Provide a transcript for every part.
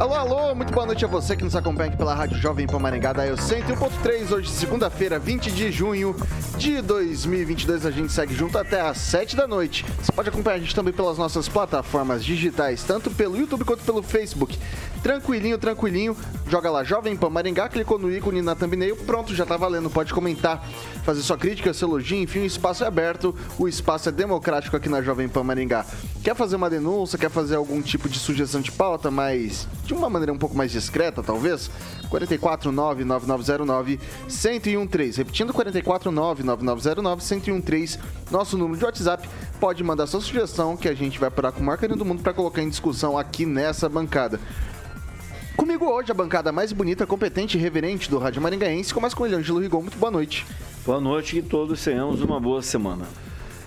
Alô, alô, muito boa noite a você que nos acompanha aqui pela Rádio Jovem Pan Maringá da Eu 101.3, hoje segunda-feira, 20 de junho de 2022. A gente segue junto até às 7 da noite. Você pode acompanhar a gente também pelas nossas plataformas digitais, tanto pelo YouTube quanto pelo Facebook. Tranquilinho, tranquilinho, joga lá Jovem Pan Maringá, clicou no ícone na thumbnail, pronto, já tá valendo. Pode comentar, fazer sua crítica, seu elogio, enfim, o espaço é aberto, o espaço é democrático aqui na Jovem Pan Maringá. Quer fazer uma denúncia, quer fazer algum tipo de sugestão de pauta, mas de uma maneira um pouco mais discreta, talvez, 449-9909-1013. Repetindo, 449-9909-1013, nosso número de WhatsApp. Pode mandar sua sugestão que a gente vai parar com o maior carinho do mundo para colocar em discussão aqui nessa bancada. Comigo hoje a bancada mais bonita, competente e reverente do Rádio Maringaense. Começa com ele, Ângelo Rigon. Muito boa noite. Boa noite e todos tenhamos uma boa semana.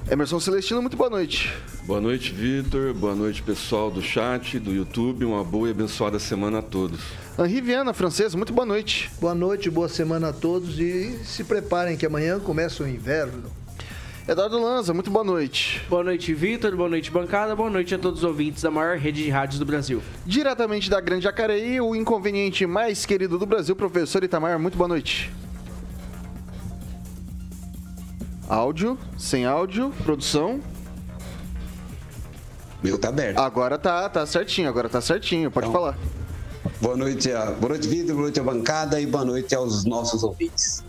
Emerson Celestino, muito boa noite. Boa noite, Vitor. Boa noite, pessoal do chat, do YouTube. Uma boa e abençoada semana a todos. Henri Viana, francês, muito boa noite. Boa noite, boa semana a todos e se preparem que amanhã começa o inverno. Eduardo Lanza, muito boa noite. Boa noite, Vitor. Boa noite, bancada. Boa noite a todos os ouvintes da maior rede de rádios do Brasil. Diretamente da Grande Jacareí, o inconveniente mais querido do Brasil, professor Itamar, muito boa noite. Áudio, sem áudio, produção. Meu tá aberto. Agora tá, tá certinho, agora tá certinho, pode então, falar. Boa noite, boa noite, Vitor, boa noite à bancada e boa noite aos nossos ouvintes.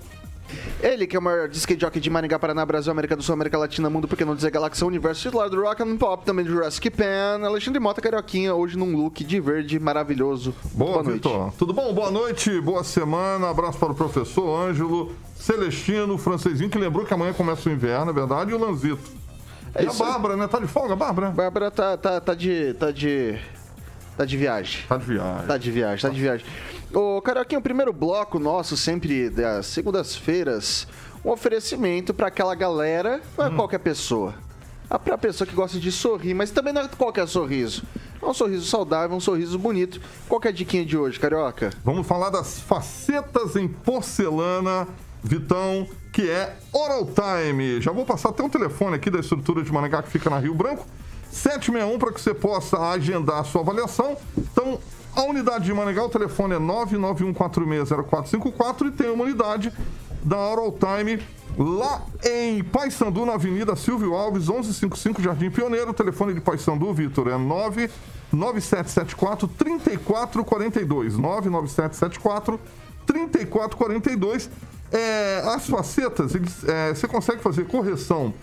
Ele, que é o maior disque jockey de Maringá, Paraná, Brasil, América do Sul, América Latina, Mundo, porque não dizer Galáxia, Universo, titular do Rock and Pop, também do Jurassic Pan, Alexandre Mota, Carioquinha, hoje num look de verde maravilhoso. Boa, boa noite. Vitor. Tudo bom? Boa noite, boa semana, abraço para o professor Ângelo, Celestino, francesinho, que lembrou que amanhã começa o inverno, é verdade, e o Lanzito. É e a Bárbara, né? Tá de folga, Bárbara? Bárbara tá, tá, tá de... tá de... tá de viagem. Tá de viagem. Tá de viagem, tá de viagem. Ô, Carioquinha, o primeiro bloco nosso, sempre das segundas-feiras, um oferecimento para aquela galera, não é hum. qualquer pessoa. É pra pessoa que gosta de sorrir, mas também não é qualquer sorriso. É um sorriso saudável, um sorriso bonito. Qual é a diquinha de hoje, Carioca? Vamos falar das facetas em porcelana, Vitão, que é Oral Time. Já vou passar até um telefone aqui da estrutura de Manangá que fica na Rio Branco. 761 para que você possa agendar a sua avaliação. Então, a unidade de Maringá, o telefone é 991460454 e tem uma unidade da Oral Time lá em Paysandu, na Avenida Silvio Alves, 1155 Jardim Pioneiro. O telefone de Paysandu, Vitor, é 99774 3442. 99774 3442. É, as facetas, eles, é, você consegue fazer correção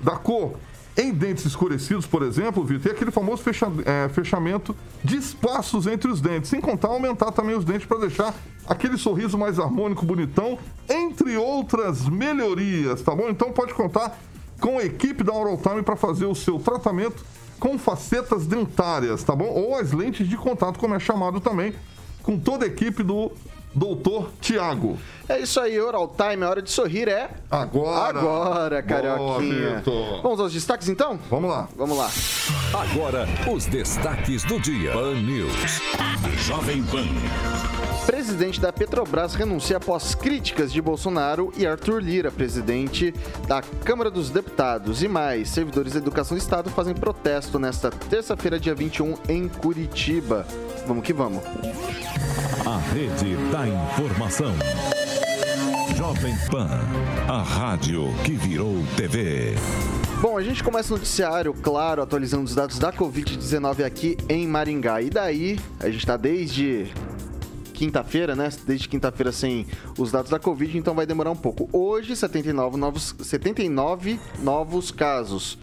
da cor em dentes escurecidos, por exemplo, Vitor, tem aquele famoso fecha, é, fechamento de espaços entre os dentes, sem contar aumentar também os dentes para deixar aquele sorriso mais harmônico, bonitão, entre outras melhorias, tá bom? Então pode contar com a equipe da Oral Time para fazer o seu tratamento com facetas dentárias, tá bom? Ou as lentes de contato, como é chamado também, com toda a equipe do Doutor Tiago. É isso aí, Oral Time, a hora de sorrir é. Agora! Agora, Carioquinha. Boa, Vamos aos destaques então? Vamos lá. Vamos lá. Agora, os destaques do dia. Pan News. Jovem Pan. Presidente da Petrobras renuncia após críticas de Bolsonaro e Arthur Lira, presidente da Câmara dos Deputados. E mais, servidores da Educação do Estado fazem protesto nesta terça-feira, dia 21, em Curitiba. Vamos que vamos. A rede da informação. Jovem Pan, a rádio que virou TV. Bom, a gente começa o noticiário, claro, atualizando os dados da Covid-19 aqui em Maringá. E daí, a gente está desde quinta-feira, né? Desde quinta-feira sem os dados da Covid, então vai demorar um pouco. Hoje, 79 novos, 79 novos casos.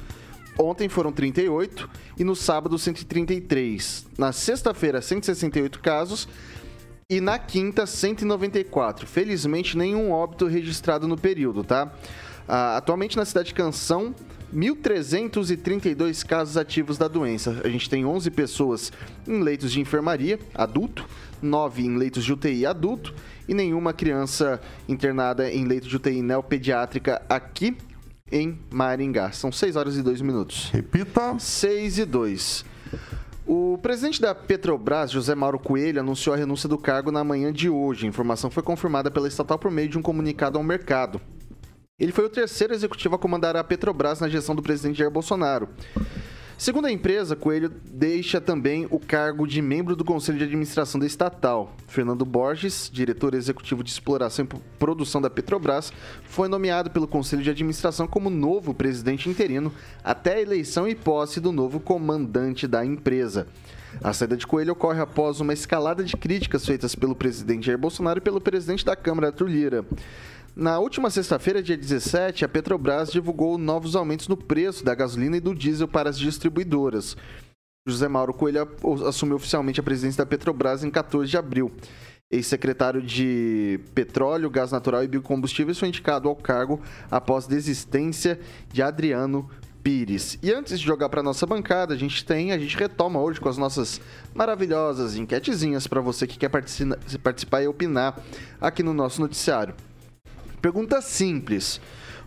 Ontem foram 38 e no sábado 133. Na sexta-feira, 168 casos e na quinta, 194. Felizmente, nenhum óbito registrado no período, tá? Ah, atualmente na cidade de Canção, 1.332 casos ativos da doença. A gente tem 11 pessoas em leitos de enfermaria, adulto, 9 em leitos de UTI adulto e nenhuma criança internada em leito de UTI neopediátrica aqui em Maringá. São 6 horas e 2 minutos. Repita. 6 e 2. O presidente da Petrobras, José Mauro Coelho, anunciou a renúncia do cargo na manhã de hoje. A informação foi confirmada pela estatal por meio de um comunicado ao mercado. Ele foi o terceiro executivo a comandar a Petrobras na gestão do presidente Jair Bolsonaro. Segundo a empresa, Coelho deixa também o cargo de membro do Conselho de Administração da estatal. Fernando Borges, diretor executivo de exploração e produção da Petrobras, foi nomeado pelo Conselho de Administração como novo presidente interino até a eleição e posse do novo comandante da empresa. A saída de Coelho ocorre após uma escalada de críticas feitas pelo presidente Jair Bolsonaro e pelo presidente da Câmara, Arthur Lira. Na última sexta-feira, dia 17, a Petrobras divulgou novos aumentos no preço da gasolina e do diesel para as distribuidoras. José Mauro Coelho assumiu oficialmente a presidência da Petrobras em 14 de abril. Ex-secretário de Petróleo, Gás Natural e Biocombustíveis foi indicado ao cargo após desistência de Adriano Pires. E antes de jogar para nossa bancada, a gente tem, a gente retoma hoje com as nossas maravilhosas enquetezinhas para você que quer participar e opinar aqui no nosso noticiário. Pergunta simples.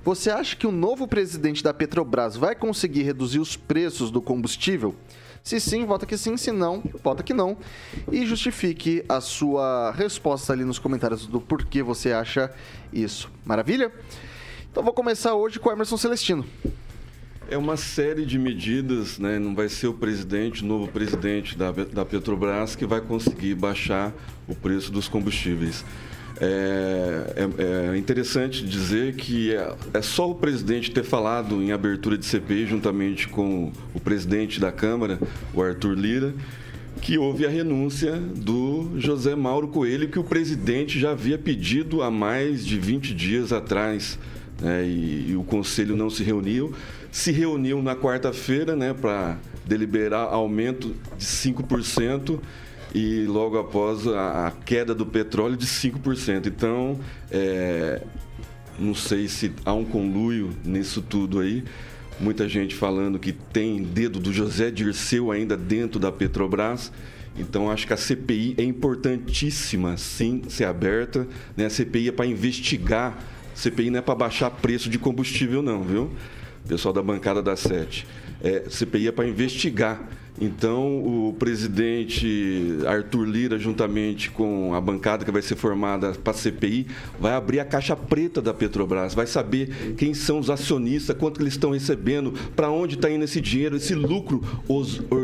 Você acha que o novo presidente da Petrobras vai conseguir reduzir os preços do combustível? Se sim, vota que sim, se não, vota que não. E justifique a sua resposta ali nos comentários do porquê você acha isso. Maravilha? Então vou começar hoje com o Emerson Celestino. É uma série de medidas, né? não vai ser o presidente, o novo presidente da, da Petrobras que vai conseguir baixar o preço dos combustíveis. É, é, é, interessante dizer que é, é, só o presidente ter falado em abertura de CPI, juntamente com o presidente da Câmara, o Arthur Lira, que houve a renúncia do José Mauro Coelho, que o presidente já havia pedido há mais de 20 dias atrás. Né, e, e, o conselho não se reuniu. Se reuniu na quarta-feira né, para deliberar aumento de 5% e logo após a, a queda do petróleo de 5%. Então, é, não sei se há um conluio nisso tudo aí. Muita gente falando que tem dedo do José Dirceu ainda dentro da Petrobras. Então, acho que a CPI é importantíssima, sim, ser aberta. Né? A CPI é para investigar. A CPI não é para baixar preço de combustível, não, viu? Pessoal da bancada da Sete. É, CPI é para investigar então, o presidente Arthur Lira, juntamente com a bancada que vai ser formada para a CPI, vai abrir a caixa preta da Petrobras, vai saber quem são os acionistas, quanto eles estão recebendo, para onde está indo esse dinheiro, esse lucro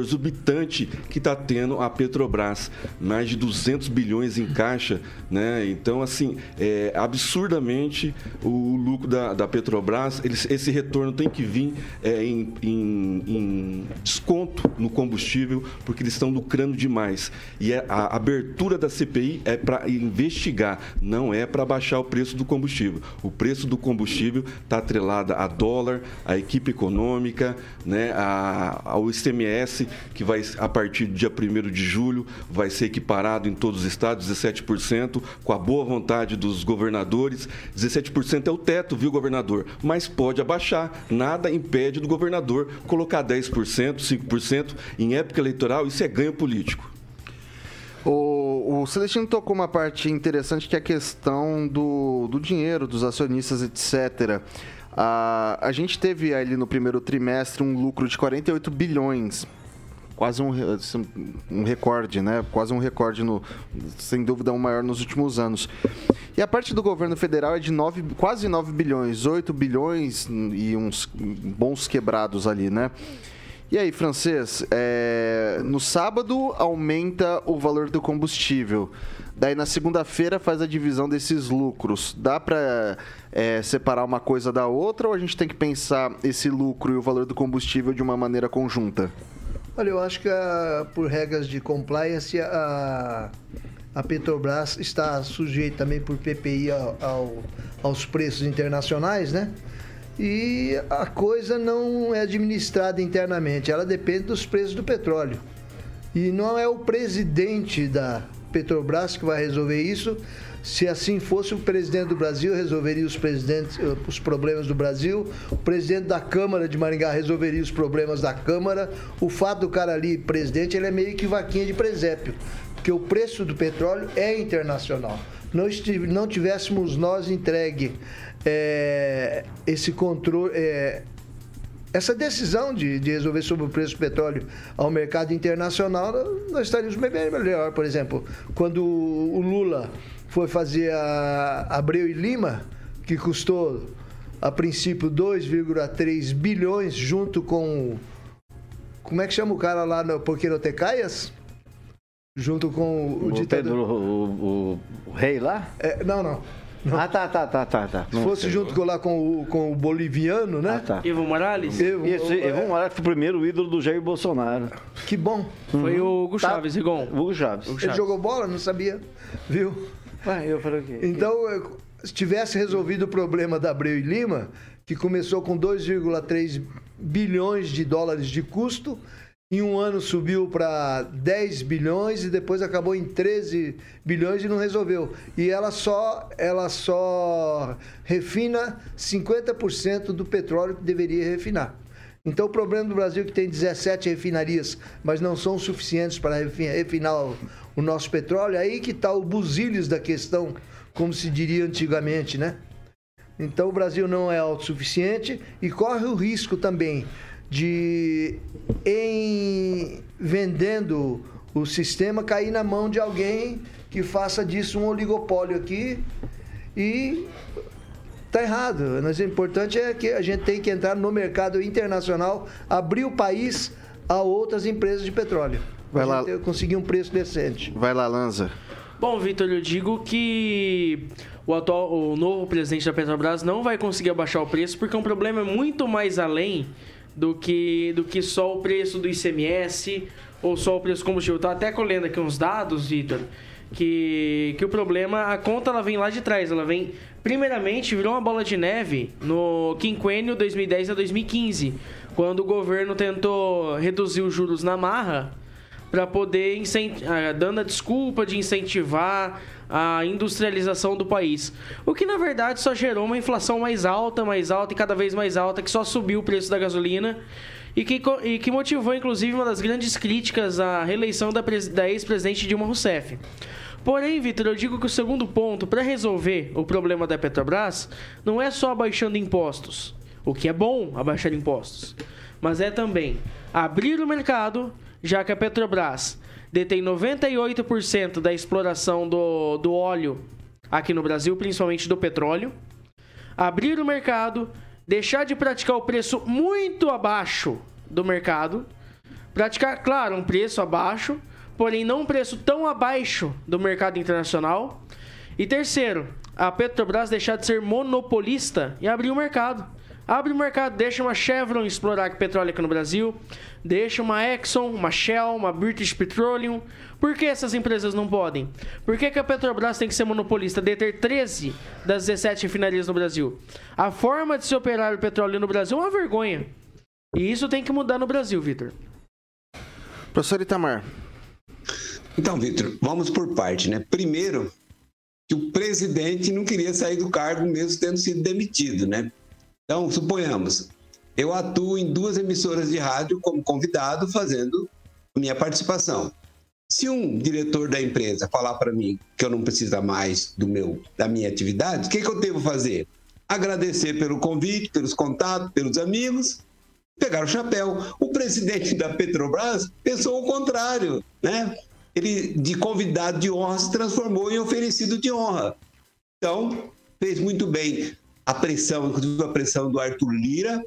exorbitante que está tendo a Petrobras. Mais de 200 bilhões em caixa, né? Então, assim, é, absurdamente o lucro da, da Petrobras, eles, esse retorno tem que vir é, em, em, em desconto no combustível porque eles estão lucrando demais. E é, a abertura da CPI é para investigar, não é para baixar o preço do combustível. O preço do combustível está atrelado a dólar, a equipe econômica, né, a, ao ICMS, que vai, a partir do dia 1 de julho, vai ser equiparado em todos os estados, 17%, com a boa vontade dos governadores. 17% é o teto, viu, governador? Mas pode abaixar. Nada impede do governador colocar 10%, 5% em época eleitoral, isso é ganho político. O, o Celestino tocou uma parte interessante que é a questão do, do dinheiro, dos acionistas, etc. A, a gente teve ali no primeiro trimestre um lucro de 48 bilhões quase um, um recorde, né? Quase um recorde, no, sem dúvida, um maior nos últimos anos. E a parte do governo federal é de 9, quase 9 bilhões, 8 bilhões e uns bons quebrados ali, né? E aí, francês, é... no sábado aumenta o valor do combustível. Daí na segunda-feira faz a divisão desses lucros. Dá para é, separar uma coisa da outra ou a gente tem que pensar esse lucro e o valor do combustível de uma maneira conjunta? Olha, eu acho que a, por regras de compliance, a, a Petrobras está sujeita também por PPI ao, ao, aos preços internacionais, né? E a coisa não é administrada internamente, ela depende dos preços do petróleo. E não é o presidente da Petrobras que vai resolver isso. Se assim fosse, o presidente do Brasil resolveria os, presidentes, eh, os problemas do Brasil, o presidente da Câmara de Maringá resolveria os problemas da Câmara. O fato do cara ali, presidente, ele é meio que vaquinha de presépio, porque o preço do petróleo é internacional. Não, não tivéssemos nós entregue é, esse controle. É, essa decisão de, de, resolver sobre o preço do petróleo ao mercado internacional, nós estaríamos bem melhor. Por exemplo, quando o Lula foi fazer a Abreu e Lima, que custou a princípio 2,3 bilhões, junto com. Como é que chama o cara lá no Porquerotecaias? Junto com o, o ditador. Pedro, o, o, o, rei lá? É, não, não. Ah, tá, tá, tá, tá. tá. Se fosse junto com, lá com o, com o boliviano, né? Ah, tá. Evo Morales? Evo, Isso, Evo Morales foi o primeiro ídolo do Jair Bolsonaro. Que bom. Foi o Hugo tá. Chaves, Rigon. Hugo Chaves. Ele jogou bola? Não sabia. Viu? Ah, eu falei o quê? Então, se tivesse resolvido o problema da Abreu e Lima, que começou com 2,3 bilhões de dólares de custo, em um ano subiu para 10 bilhões e depois acabou em 13 bilhões e não resolveu. E ela só, ela só refina 50% do petróleo que deveria refinar. Então o problema do Brasil é que tem 17 refinarias, mas não são suficientes para refinar o, nosso petróleo. Aí que está o buziles da questão, como se diria antigamente, né? Então o Brasil não é autossuficiente e corre o risco também de, em vendendo o sistema, cair na mão de alguém que faça disso um oligopólio aqui e tá errado. Mas o importante é que a gente tem que entrar no mercado internacional, abrir o país a outras empresas de petróleo. Vai lá. Conseguir um preço decente. Vai lá, Lanza. Bom, Vitor, eu digo que o atual, o novo presidente da Petrobras não vai conseguir abaixar o preço porque é um problema muito mais além do que, do que só o preço do ICMS ou só o preço do combustível. Estou até colhendo aqui uns dados, Vitor, que, que o problema, a conta ela vem lá de trás, ela vem, primeiramente, virou uma bola de neve no quinquênio 2010 a 2015, quando o governo tentou reduzir os juros na marra para poder, ah, dando a desculpa de incentivar a industrialização do país. O que na verdade só gerou uma inflação mais alta, mais alta e cada vez mais alta, que só subiu o preço da gasolina e que, e que motivou inclusive uma das grandes críticas à reeleição da, da ex-presidente Dilma Rousseff. Porém, Vitor, eu digo que o segundo ponto para resolver o problema da Petrobras não é só abaixando impostos, o que é bom abaixar impostos, mas é também abrir o mercado, já que a Petrobras detém 98% da exploração do, do óleo aqui no Brasil, principalmente do petróleo. Abrir o mercado, deixar de praticar o preço muito abaixo do mercado, praticar, claro, um preço abaixo, porém não um preço tão abaixo do mercado internacional. E terceiro, a Petrobras deixar de ser monopolista e abrir o mercado. Abre o mercado, deixa uma Chevron explorar petróleo aqui no Brasil, deixa uma Exxon, uma Shell, uma British Petroleum. Por que essas empresas não podem? Por que, que a Petrobras tem que ser monopolista, deter 13 das 17 refinarias no Brasil? A forma de se operar o petróleo no Brasil é uma vergonha. E isso tem que mudar no Brasil, Vitor. Professor Itamar. Então, Vitor, vamos por parte, né? Primeiro, que o presidente não queria sair do cargo mesmo tendo sido demitido, né? Então, suponhamos, eu atuo em duas emissoras de rádio como convidado, fazendo minha participação. Se um diretor da empresa falar para mim que eu não preciso mais do meu, da minha atividade, o que, que eu devo fazer? Agradecer pelo convite, pelos contatos, pelos amigos, pegar o chapéu. O presidente da Petrobras pensou o contrário, né? Ele, de convidado de honra, se transformou em oferecido de honra. Então, fez muito bem a pressão, inclusive a pressão do Arthur Lira,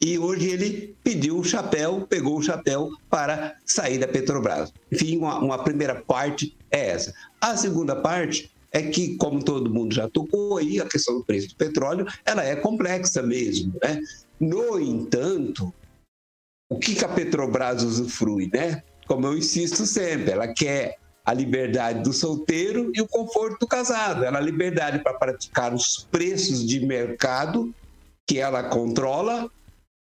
e hoje ele pediu o chapéu, pegou o chapéu para sair da Petrobras. Enfim, uma, uma, primeira parte é essa. A segunda parte é que, como todo mundo já tocou aí, a questão do preço do petróleo, ela é complexa mesmo. Né? No entanto, o que, que a Petrobras usufrui, né? Como eu insisto sempre, ela quer a liberdade do solteiro e o conforto do casado. Ela a liberdade para praticar os preços de mercado que ela controla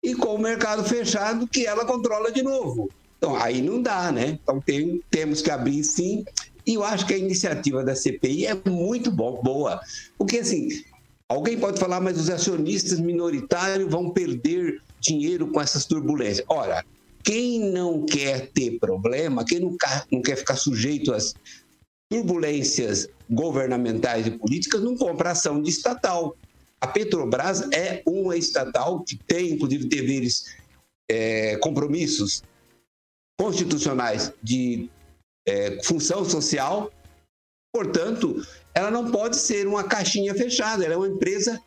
e com o mercado fechado que ela controla de novo. Então, aí não dá, né? Então, tem, temos que abrir sim. E eu acho que a iniciativa da CPI é muito bo boa. Porque, assim, alguém pode falar, mas os acionistas minoritários vão perder dinheiro com essas turbulências. Ora, quem não quer ter problema, quem não, não quer ficar sujeito às turbulências governamentais e políticas, não compra ação de estatal. A Petrobras é uma estatal que tem, inclusive, deveres, é, compromissos constitucionais de é, função social, portanto, ela não pode ser uma caixinha fechada, ela é uma empresa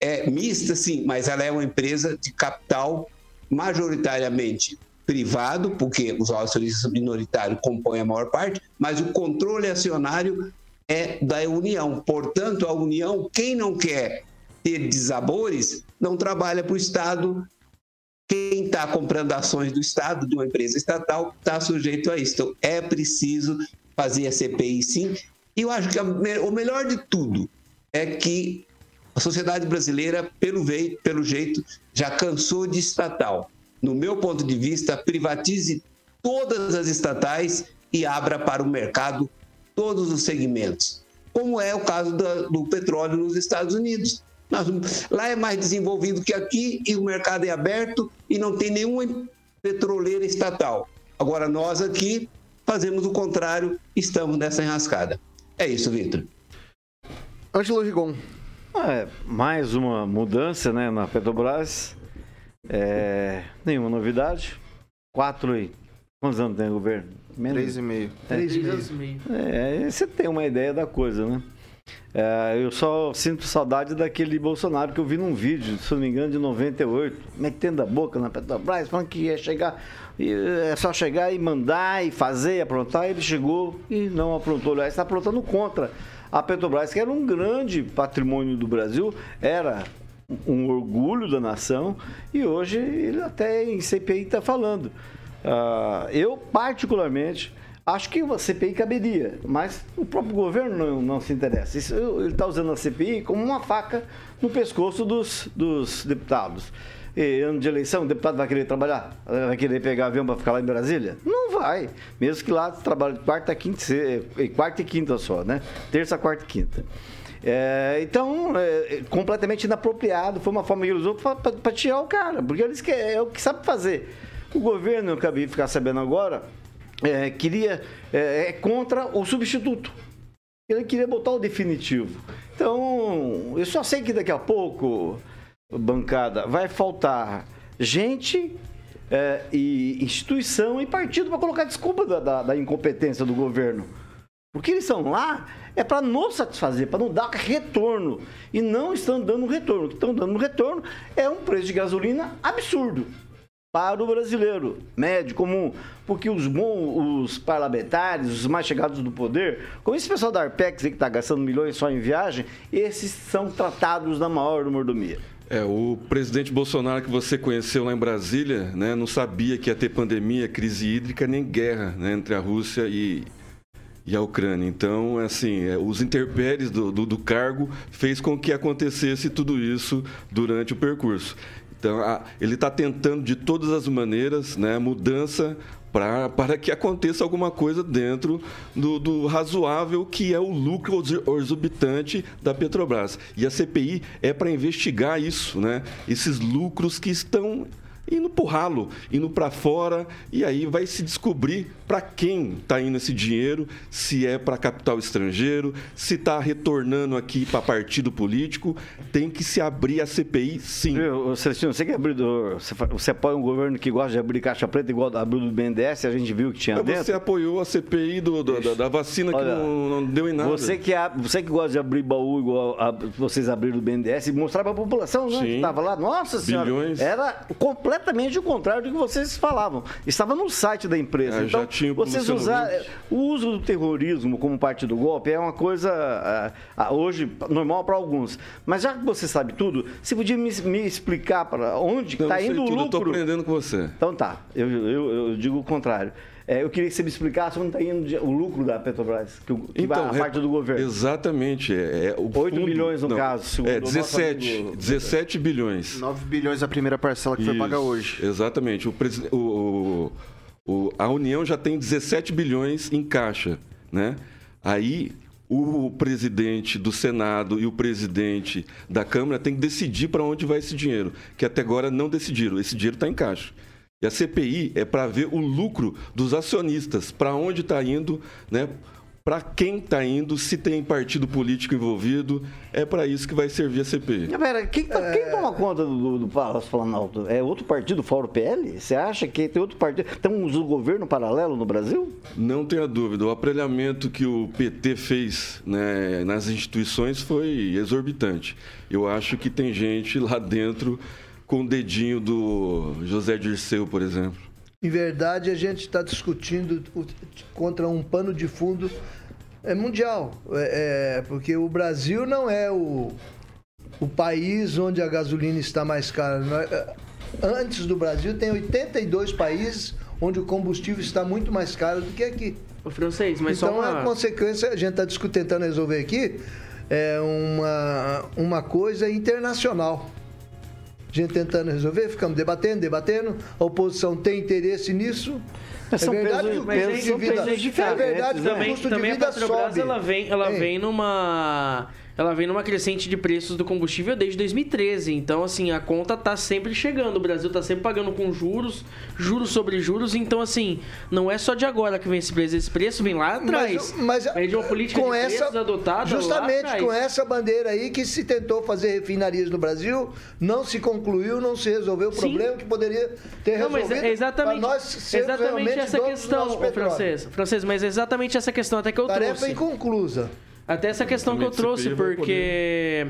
é, mista, sim, mas ela é uma empresa de capital majoritariamente privado, porque os acionistas minoritários compõem a maior parte, mas o controle acionário é da União. Portanto, a União, quem não quer ter desabores, não trabalha para o Estado. Quem está comprando ações do Estado, de uma empresa estatal, está sujeito a isso. Então, é preciso fazer a CPI sim. E eu acho que o melhor de tudo é que a sociedade brasileira, pelo, veio, pelo jeito, já cansou de estatal. No meu ponto de vista, privatize todas as estatais e abra para o mercado todos os segmentos, como é o caso do petróleo nos Estados Unidos. Lá é mais desenvolvido que aqui e o mercado é aberto e não tem nenhuma petroleira estatal. Agora, nós aqui fazemos o contrário, estamos nessa enrascada. É isso, Vitor. Ângelo Rigon. É, mais uma mudança né, na Petrobras. É, nenhuma novidade. Quatro e. Quantos anos tem o governo? Menos. Três e meio. É, Três e meio. É, você tem uma ideia da coisa, né? É, eu só sinto saudade daquele Bolsonaro que eu vi num vídeo, se não me engano, de 98, metendo a boca na Petrobras, falando que ia chegar, é só chegar e mandar e fazer e aprontar. Ele chegou e não aprontou. Aliás, está aprontando contra a Petrobras, que era um grande patrimônio do Brasil, era um orgulho da nação e hoje ele até em CPI está falando. Uh, eu, particularmente, Acho que a CPI caberia, mas o próprio governo não, não se interessa. Isso, ele está usando a CPI como uma faca no pescoço dos, dos deputados. E, ano de eleição, o deputado vai querer trabalhar? Vai querer pegar avião para ficar lá em Brasília? Não vai. Mesmo que lá trabalhe quarta, quinta, quarta e quinta só, né? Terça, quarta e quinta. É, então, é, completamente inapropriado. Foi uma forma que ele usou para tirar o cara, porque eles que, é o que sabe fazer. O governo, eu acabei de ficar sabendo agora, é, queria é, é, contra o substituto. Ele queria botar o definitivo. Então, eu só sei que daqui a pouco, bancada, vai faltar gente é, e instituição e partido para colocar desculpa da, da, da, incompetência do governo. Porque eles estão lá é para nos satisfazer, para não dar retorno. E não estão dando retorno. O que estão dando retorno é um preço de gasolina absurdo para o brasileiro médio, comum. Porque os bons, os parlamentares, os mais chegados do poder, como esse pessoal da Arpex que está gastando milhões só em viagem, esses são tratados na maior mordomia. É, o presidente Bolsonaro que você conheceu lá em Brasília, né, não sabia que ia ter pandemia, crise hídrica, nem guerra né, entre a Rússia e, e a Ucrânia. Então, assim, é, os interpéries do, do, do cargo fez com que acontecesse tudo isso durante o percurso. Então, a, ele está tentando de todas as maneiras, né, mudança pra, para que aconteça alguma coisa dentro do, do, razoável que é o lucro exorbitante da Petrobras. E a CPI é para investigar isso, né? Esses lucros que estão indo pro ralo, indo para fora, e aí vai se descobrir para quem está indo esse dinheiro, se é para capital estrangeiro, se está retornando aqui para partido político, tem que se abrir a CPI sim. Celestino, você que é abridor, você, você apoia um governo que gosta de abrir caixa preta igual abriu do BNDES, a gente viu que tinha Mas dentro? Você apoiou a CPI do, do da, da, vacina Olha, que não, não, deu em nada. Você que, você que gosta de abrir baú igual a, vocês abriram do BNDES e mostrar para a população né, que estava lá, nossa senhora, Bilhões. era completamente completamente o contrário do que vocês falavam. Estava no site da empresa. É, então, tinha o vocês usaram. Huck. O uso do terrorismo como parte do golpe é uma coisa ah, ah, hoje normal para alguns. Mas já que você sabe tudo, você podia me, me explicar para onde está indo o tudo, eu lucro? aprendendo com você. Então tá, eu, eu, eu digo o contrário. É, eu queria que você me explicasse onde está indo o lucro da Petrobras, que, que vai a é- parte do governo. Exatamente. É, é o 8 bilhões no não, caso, segundo É, o nosso 17. amigo- 17 bilhões. 9 bilhões a primeira parcela que foi Isso, paga hoje. Exatamente. O, o- o- a União já tem 17 bilhões em caixa, né? Aí o presidente do Senado e o presidente da Câmara tem que decidir para onde vai esse dinheiro, que até agora não decidiram. Esse dinheiro está em caixa. E a CPI é para ver o lucro dos acionistas, para onde está indo, né? Para quem está indo, se tem partido político envolvido, é para isso que vai servir a CPI. Pera, quem, tá- quem toma conta do, do Palácio Planalto? É outro partido fora o PL? Você acha que tem outro partido? Tem um governo paralelo no Brasil? Não tenha dúvida, o aparelhamento que o PT fez né, nas instituições foi exorbitante. Eu acho que tem gente lá dentro com o dedinho do José Dirceu, por exemplo. Em verdade, a gente está discutindo contra um pano de fundo é, mundial. É, é, porque o Brasil não é o, o país onde a gasolina está mais cara. É, Antes do Brasil, tem 82 países onde o combustível está muito mais caro do que aqui. O francês, mas então, só a uma... consequência, a gente está tentando resolver aqui, é uma, uma coisa internacional. A gente tentando resolver, ficamos debatendo, debatendo, a oposição tem interesse nisso. Mas são é verdade pesos- que o mas custo aí de vida, é verdade que o também, custo de a vida Petrobras sobe. ela vem, ela vem numa ela vem numa crescente de preços do combustível desde 2013. Então, assim, a conta tá sempre chegando. O Brasil tá sempre pagando com juros, juros sobre juros. Então, assim, não é só de agora que vem esse preço. Esse preço vem lá atrás. Mas, mas vem de uma política com de preços essa, adotada justamente com essa bandeira aí que se tentou fazer refinarias no Brasil, não se concluiu, não se resolveu o problema que poderia ter Não, mas resolvido. é exatamente, nós exatamente essa questão, francês. Francês, mas é exatamente essa questão até que eu Tarefa trouxe. inconclusa. Até essa questão que eu trouxe, porque.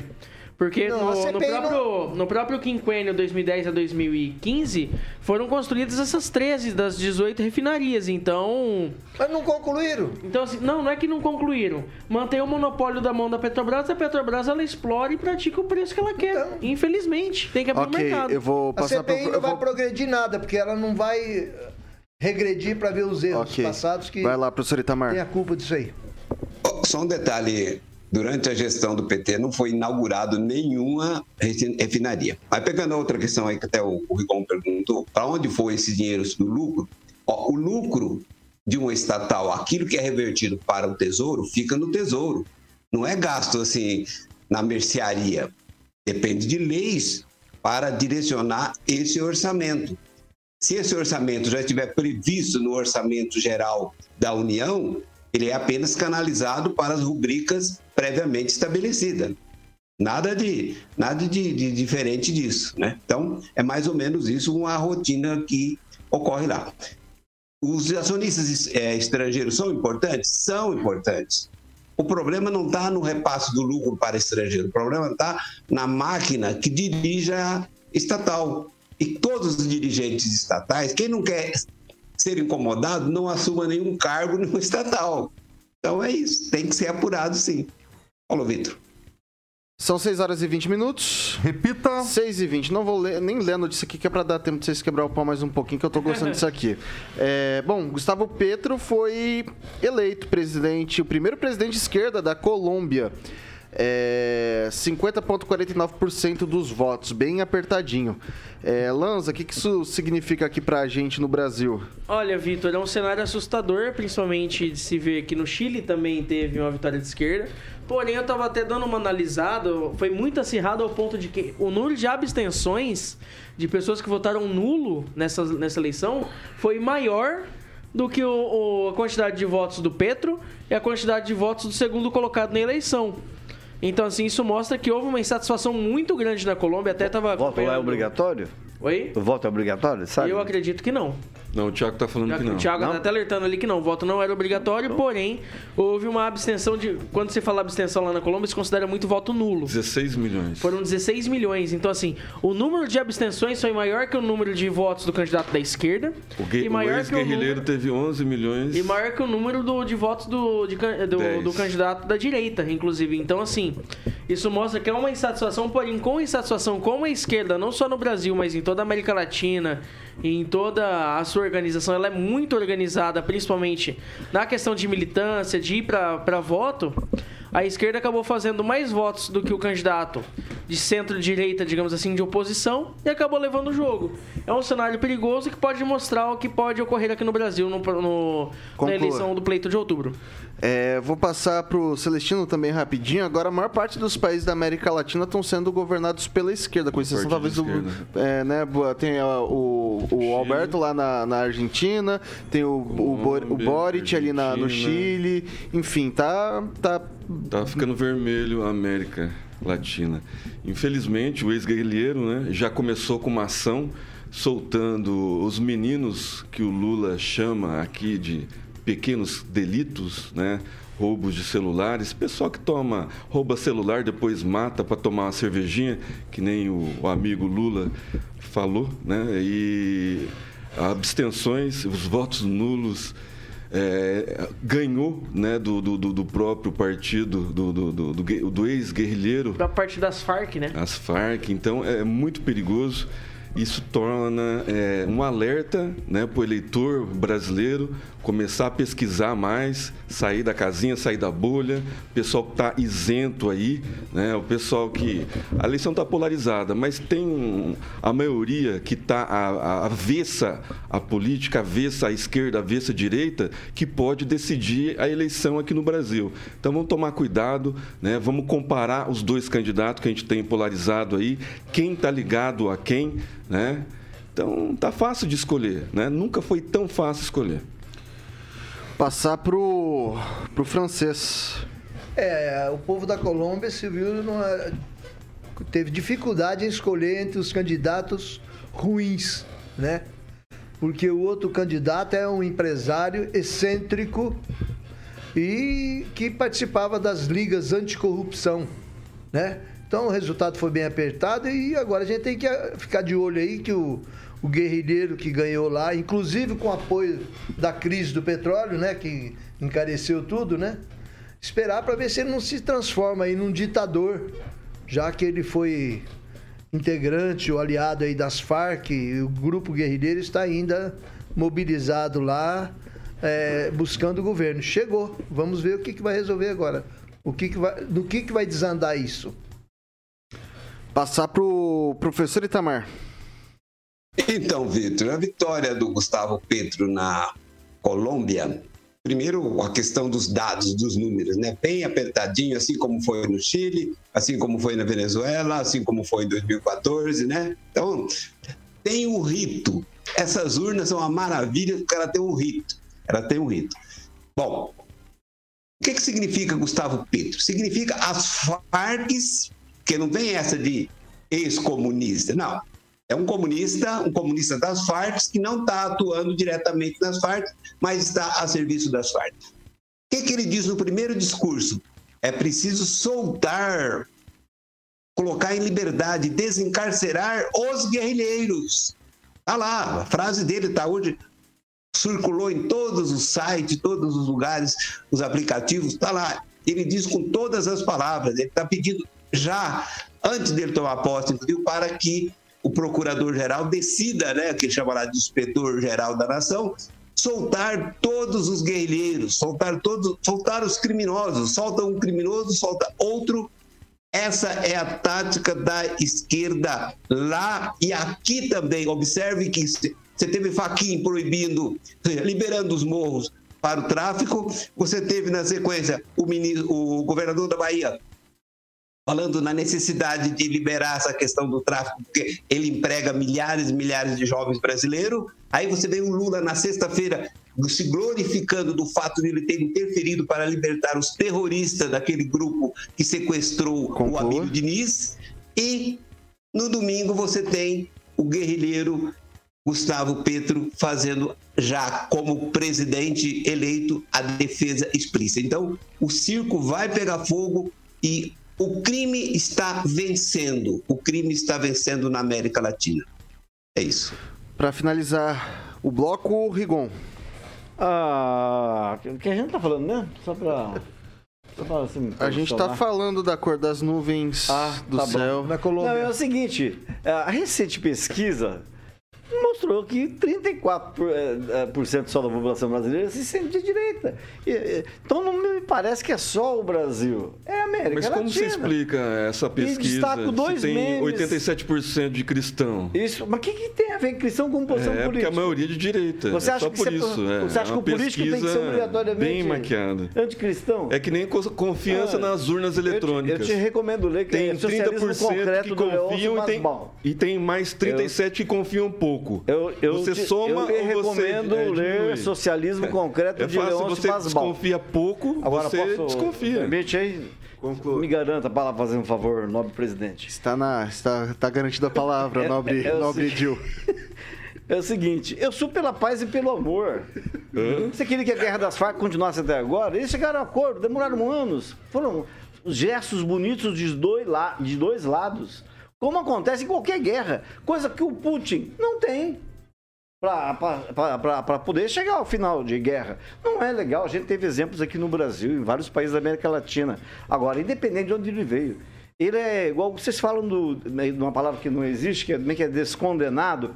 Porque Não, a no, no próprio, no próprio quinquênio 2010 a 2015 foram construídas essas 13 das 18 refinarias. Então. Mas não concluíram. Então, assim, não, não é que não concluíram. Mantém o monopólio da mão da Petrobras, a Petrobras ela explora e pratica o preço que ela quer. Então. Infelizmente. Tem que abrir o Ok, mercado. eu vou A passar pro. CPI não eu vai vou- progredir nada, porque ela não vai eh, regredir para ver os erros Ok. passados que Vai lá, professor Itamar. tem a culpa disso aí. Só um detalhe. Durante a gestão do PT não foi inaugurado nenhuma refin- refinaria. Mas pegando outra questão aí que até o, o Rigon perguntou, para onde foi esse dinheiro do lucro? Ó, o lucro de uma estatal, aquilo que é revertido para o tesouro, fica no tesouro. Não é gasto assim na mercearia. Depende de leis para direcionar esse orçamento. Se esse orçamento já estiver previsto no orçamento geral da União, ele é apenas canalizado para as rubricas previamente estabelecidas. Nada de nada de, de diferente disso, né? Então é mais ou menos isso uma rotina que ocorre lá. Os acionistas eh, estrangeiros são importantes? São importantes. O problema não está no repasse do lucro para estrangeiro, o problema está na máquina que dirige a estatal. E todos os dirigentes estatais, quem não quer ser incomodado, não assuma nenhum cargo no estatal. Então é isso, tem que ser apurado sim. Paulo Vitor. São 6 horas e 20 minutos. Repita. 6 e 20. Não vou ler, nem ler a notícia aqui, que é pra dar tempo de vocês quebrar o pau mais um pouquinho, que eu tô gostando disso aqui. É, bom, Gustavo Petro foi eleito presidente, o primeiro presidente de esquerda da Colômbia. É, 50,49% dos votos, bem apertadinho. É, Lanza, o que, que isso significa aqui pra gente no Brasil? Olha, Vitor, é um cenário assustador, principalmente de se ver que no Chile também teve uma vitória de esquerda. Porém, eu tava até dando uma analisada, foi muito acirrado ao ponto de que o número de abstenções de pessoas que votaram nulo nessa, nessa eleição foi maior do que o, o- a quantidade de votos do Petro e a quantidade de votos do segundo colocado na eleição. Então, assim, isso mostra que houve uma insatisfação muito grande na Colômbia. Até tava Voto lá é obrigatório? Oi? O voto é obrigatório, sabe? Eu acredito que não. Não, o Thiago tá falando que não. O Thiago Não? tá até alertando ali que não, o voto não era obrigatório, porém, houve uma abstenção de. Quando você fala abstenção lá na Colômbia, se considera muito voto nulo. 16 milhões. Foram 16 milhões. Então, assim, o número de abstenções foi maior que o número de votos do candidato da esquerda. O, gue- e o maior que o número, teve 11 milhões. e maior que o número do- de votos do, de do, do candidato da direita, inclusive. Então, assim, isso mostra que é uma insatisfação, porém, com insatisfação com a esquerda, não só no Brasil, mas em toda a América Latina, em toda a sua organização, ela é muito organizada, principalmente na questão de militância, de ir para voto. A esquerda acabou fazendo mais votos do que o candidato de centro-direita, digamos assim, de oposição, e acabou levando o jogo. É um cenário perigoso que pode mostrar o que pode ocorrer aqui no Brasil no, no- na eleição do pleito de outubro. É, vou passar pro Celestino também rapidinho. Agora, a maior parte dos países da América Latina estão sendo governados pela esquerda, com exceção talvez do. É, né, tem ó, o, o Alberto lá na, na Argentina, tem o, o, Bor- o Boric ali na- no. Chile. Enfim, tá. tá Tá ficando vermelho a América Latina. Infelizmente, o ex-guerrilheiro né, já começou com uma ação soltando os meninos que o Lula chama aqui de pequenos delitos, né? Roubos de celulares, pessoal que toma, rouba celular, depois mata para tomar uma cervejinha, que nem o, o amigo Lula falou, né? E abstenções, os votos nulos, é, ganhou né, do, do, do- próprio partido do, do, do, do ex-guerrilheiro, Da parte das Farc, né? as Farc. Então é muito perigoso. Isso torna é, um alerta né, para o eleitor brasileiro começar a pesquisar mais, sair da casinha, sair da bolha. O pessoal que está isento aí, né, o pessoal que. A eleição está polarizada, mas tem a maioria que está avessa à política, avessa à esquerda, avessa à direita, que pode decidir a eleição aqui no Brasil. Então vamos tomar cuidado, né? vamos comparar os dois candidatos que a gente tem polarizado aí, quem está ligado a quem, né? Então tá fácil de escolher, né? Nunca foi tão fácil escolher. passar pro, pro francês. É, o povo da Colômbia se viu numa, teve dificuldade em escolher entre os candidatos ruins, né? Porque o outro candidato é um empresário excêntrico e que participava das ligas anticorrupção, né? Então o resultado foi bem apertado e agora a gente tem que ah, ficar de olho aí que o, o guerrilheiro que ganhou lá, inclusive com apoio da crise do petróleo, né? Que encareceu tudo, né? Esperar para ver se ele não se transforma aí num ditador, já que ele foi integrante ou aliado aí das Farc, e o grupo guerrilheiro está ainda mobilizado lá, é, buscando o governo. Chegou, vamos ver o que, que vai resolver agora. O que, que vai, no que, que vai desandar isso? Passar pro professor Itamar. Então, Vitor, a vitória do Gustavo Petro na Colômbia, primeiro a questão dos dados, dos números, né? Bem apertadinho, assim como foi no Chile, assim como foi na Venezuela, assim como foi em 2014, né? Então, tem um rito. Essas urnas são uma maravilha porque ela tem um rito. Ela tem um rito. Bom, o que, que significa Gustavo Petro? Significa as Farc, que não tem essa de ex-comunista, não. É um comunista, um comunista das Farc que não está atuando diretamente nas Farc, mas está a serviço das Farc. O que, que ele diz no primeiro discurso? É preciso soltar, colocar em liberdade, desencarcerar os guerrilheiros. Tá lá, a frase dele está hoje circulou em todos os sites, todos os lugares, os aplicativos, está lá. Ele diz com todas as palavras, ele está pedindo já, antes dele tomar posse, inclusive, para que o procurador-geral decida, né, que ele chama lá de inspetor-geral da nação, soltar todos os guerrilheiros, soltar todos, soltar os criminosos, solta um criminoso, solta outro. Essa é a tática da esquerda lá e aqui também. Observe que você teve Faquin proibindo, liberando os morros para o tráfico. Você teve na sequência o, ministro, o governador da Bahia falando na necessidade de liberar essa questão do tráfico, porque ele emprega milhares e milhares de jovens brasileiros. Aí você vê o Lula na sexta-feira se glorificando do fato de ele ter interferido para libertar os terroristas daquele grupo que sequestrou Conclua. o amigo Diniz. E no domingo você tem o guerrilheiro Gustavo Petro fazendo já como presidente eleito a defesa explícita. Então, o circo vai pegar fogo e o crime está vencendo. O crime está vencendo na América Latina. É isso. Para finalizar o bloco, Rigon. Ah, o que a gente tá falando, né? Só pra. Só pra assim, A gente tá falando da cor das nuvens Ah, do tá bom. céu. Na Não, Colômbia. é o seguinte, a recente pesquisa mostrou que 34% por, eh, eh, por cento só da população brasileira se sente de direita. E, Então não me parece que é só o Brasil, é a América Mas como você Latina. explica essa pesquisa? destaco dois se tem memes. 87% de cristão. Isso, mas o que, que tem a ver com cristão com posição É, porque política? a maioria é de direita. Você é acha só que por você- isso. é. você acha É que uma o político tem que ser obrigatoriamente Bem maquiada. Anticristão? É que nem co- confiança Ah, nas urnas Eu te- eletrônicas. Eu te, recomendo ler que Tem é Socialismo 30% Concreto que confiam e tem, e tem mais 37% que confiam pouco. Eu, eu você te, soma eu te ou você recomendo é, ler diminui? Socialismo Concreto É de fácil, Leôncio você Masbal. desconfia pouco, Agora você posso... desconfia. Permite aí? Conclua. Me garanta para fazer um favor, nobre presidente. Está, na, está tá garantida a palavra, É- nobre, é nobre Dil. É o seguinte, eu sou pela paz e pelo amor. Você queria que a guerra das Farc continuasse até agora? Eles chegaram a acordo, demoraram anos. Foram gestos bonitos de dois, la- de dois lados. Como acontece em qualquer guerra. Coisa que o Putin não tem. Para poder chegar ao final de guerra. Não é legal. A gente teve exemplos aqui no Brasil, em vários países da América Latina. Agora, independente de onde ele veio. Ele é igual vocês falam do, de uma palavra que não existe, que é, é que é descondenado.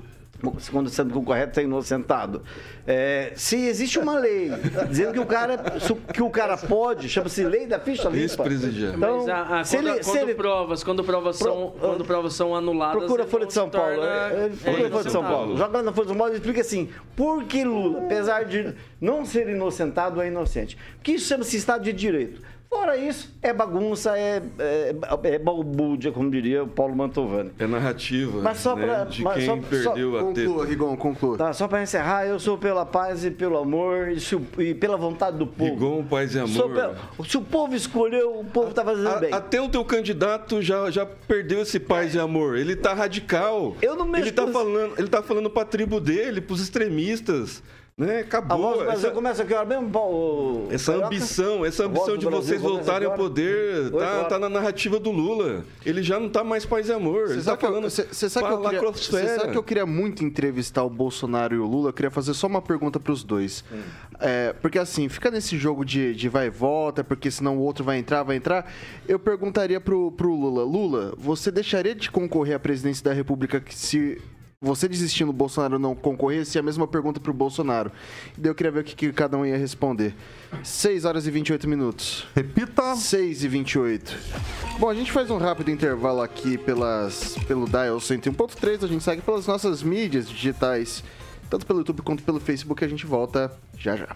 Quando sendo correto, é inocentado. É, se existe uma lei dizendo que o cara, que o cara pode, chama-se lei da ficha limpa. Ex-presidiário. Então, Mas a- a- se quando, ele, se quando ele- provas, quando provas são, Pro- quando provas são anuladas, Procura a Folha não de São se Paulo. torna- é, é, Procura a Folha de São. Paulo. Joga na Folha de São Paulo e explica assim: por que Lula, apesar de não ser inocentado, é inocente? Porque isso chama-se Estado de Direito. Fora isso, é bagunça, é, é, é balbúrdia, como diria o Paulo Mantovani. É narrativa Mas só né, pra- de mas quem só- perdeu a Conclua, teta. Rigon, conclua. Tá, só para encerrar, eu sou pela paz e pelo amor e, se e pela vontade do povo. Rigon, paz e amor. Sou pela- se o povo escolheu, o povo tá fazendo A- bem. até o teu candidato já, já perdeu esse paz e amor. Ele tá radical. Eu não mexo ele tá com- falando, ele tá falando pra tribo dele, pros extremistas. Né? Acabou. Brasil essa, começa aqui, mesmo, Paulo? essa Carioca? ambição, essa ambição de vocês voltarem ao poder, Oi, tá, tá na narrativa do Lula. Ele já não tá mais paz e amor. Você sabe, tá que eu- falando sabe que eu queria, você sabe que eu queria muito entrevistar o Bolsonaro e o Lula? Eu queria fazer só uma pergunta pros dois. É, porque assim, fica nesse jogo de, de vai e volta, porque senão o outro vai entrar, vai entrar. Eu perguntaria pro, pro Lula: Lula, você deixaria de concorrer à presidência da República que se você desistindo, o Bolsonaro não concorresse? E a mesma pergunta pro Bolsonaro. E daí eu queria ver o que, que cada um ia responder. 6 horas e 28 minutos. Repita. 6 e 28. Bom, a gente faz um rápido intervalo aqui pelas, pelo Dial 101.3. A gente segue pelas nossas mídias digitais, tanto pelo YouTube quanto pelo Facebook. A gente volta já já.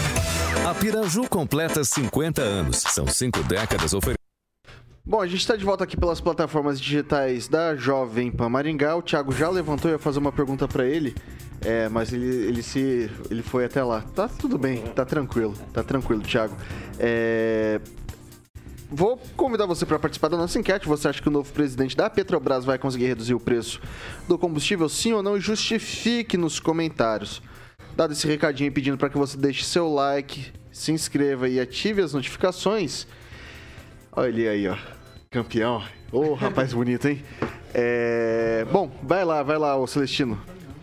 A Piraju completa 50 anos. São cinco décadas oferecendo. Bom, a gente está de volta aqui pelas plataformas digitais da Jovem Pan Maringá. O Thiago já levantou, eu ia fazer uma pergunta para ele, é, mas ele, ele se ele foi até lá. Tá tudo bem, tá tranquilo, tá tranquilo, Thiago. É, Vou convidar você para participar da nossa enquete. Você acha que o novo presidente da Petrobras vai conseguir reduzir o preço do combustível, sim ou não? E justifique nos comentários. Dado esse recadinho pedindo para que você deixe seu like, se inscreva e ative as notificações. Olha ele aí, ó. Campeão. Ô, rapaz bonito, hein? É... Bom, vai lá, vai lá, ô Celestino.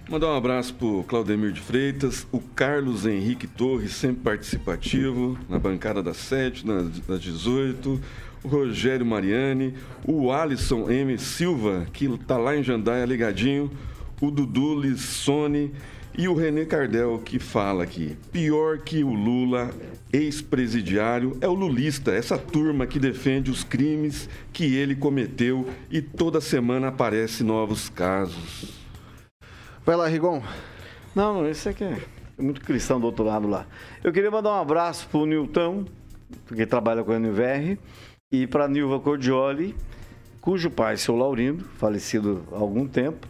Mandar um abraço pro Claudemir de Freitas, o Carlos Henrique Torres, sempre participativo, na bancada das 7, das, das 18, o Rogério Mariani, o Alisson M. Silva, que tá lá em Jandaia ligadinho, o Dudu Lissone E o René Cardel que fala aqui, pior que o Lula, ex-presidiário, é o lulista, essa turma que defende os crimes que ele cometeu e toda semana aparecem novos casos. Vai lá, Rigon. Não, não, esse aqui é muito cristão do outro lado lá. Eu queria mandar um abraço pro Nilton, que trabalha com a NVR, e para Nilva Cordioli, cujo pai, seu Laurindo, falecido há algum tempo,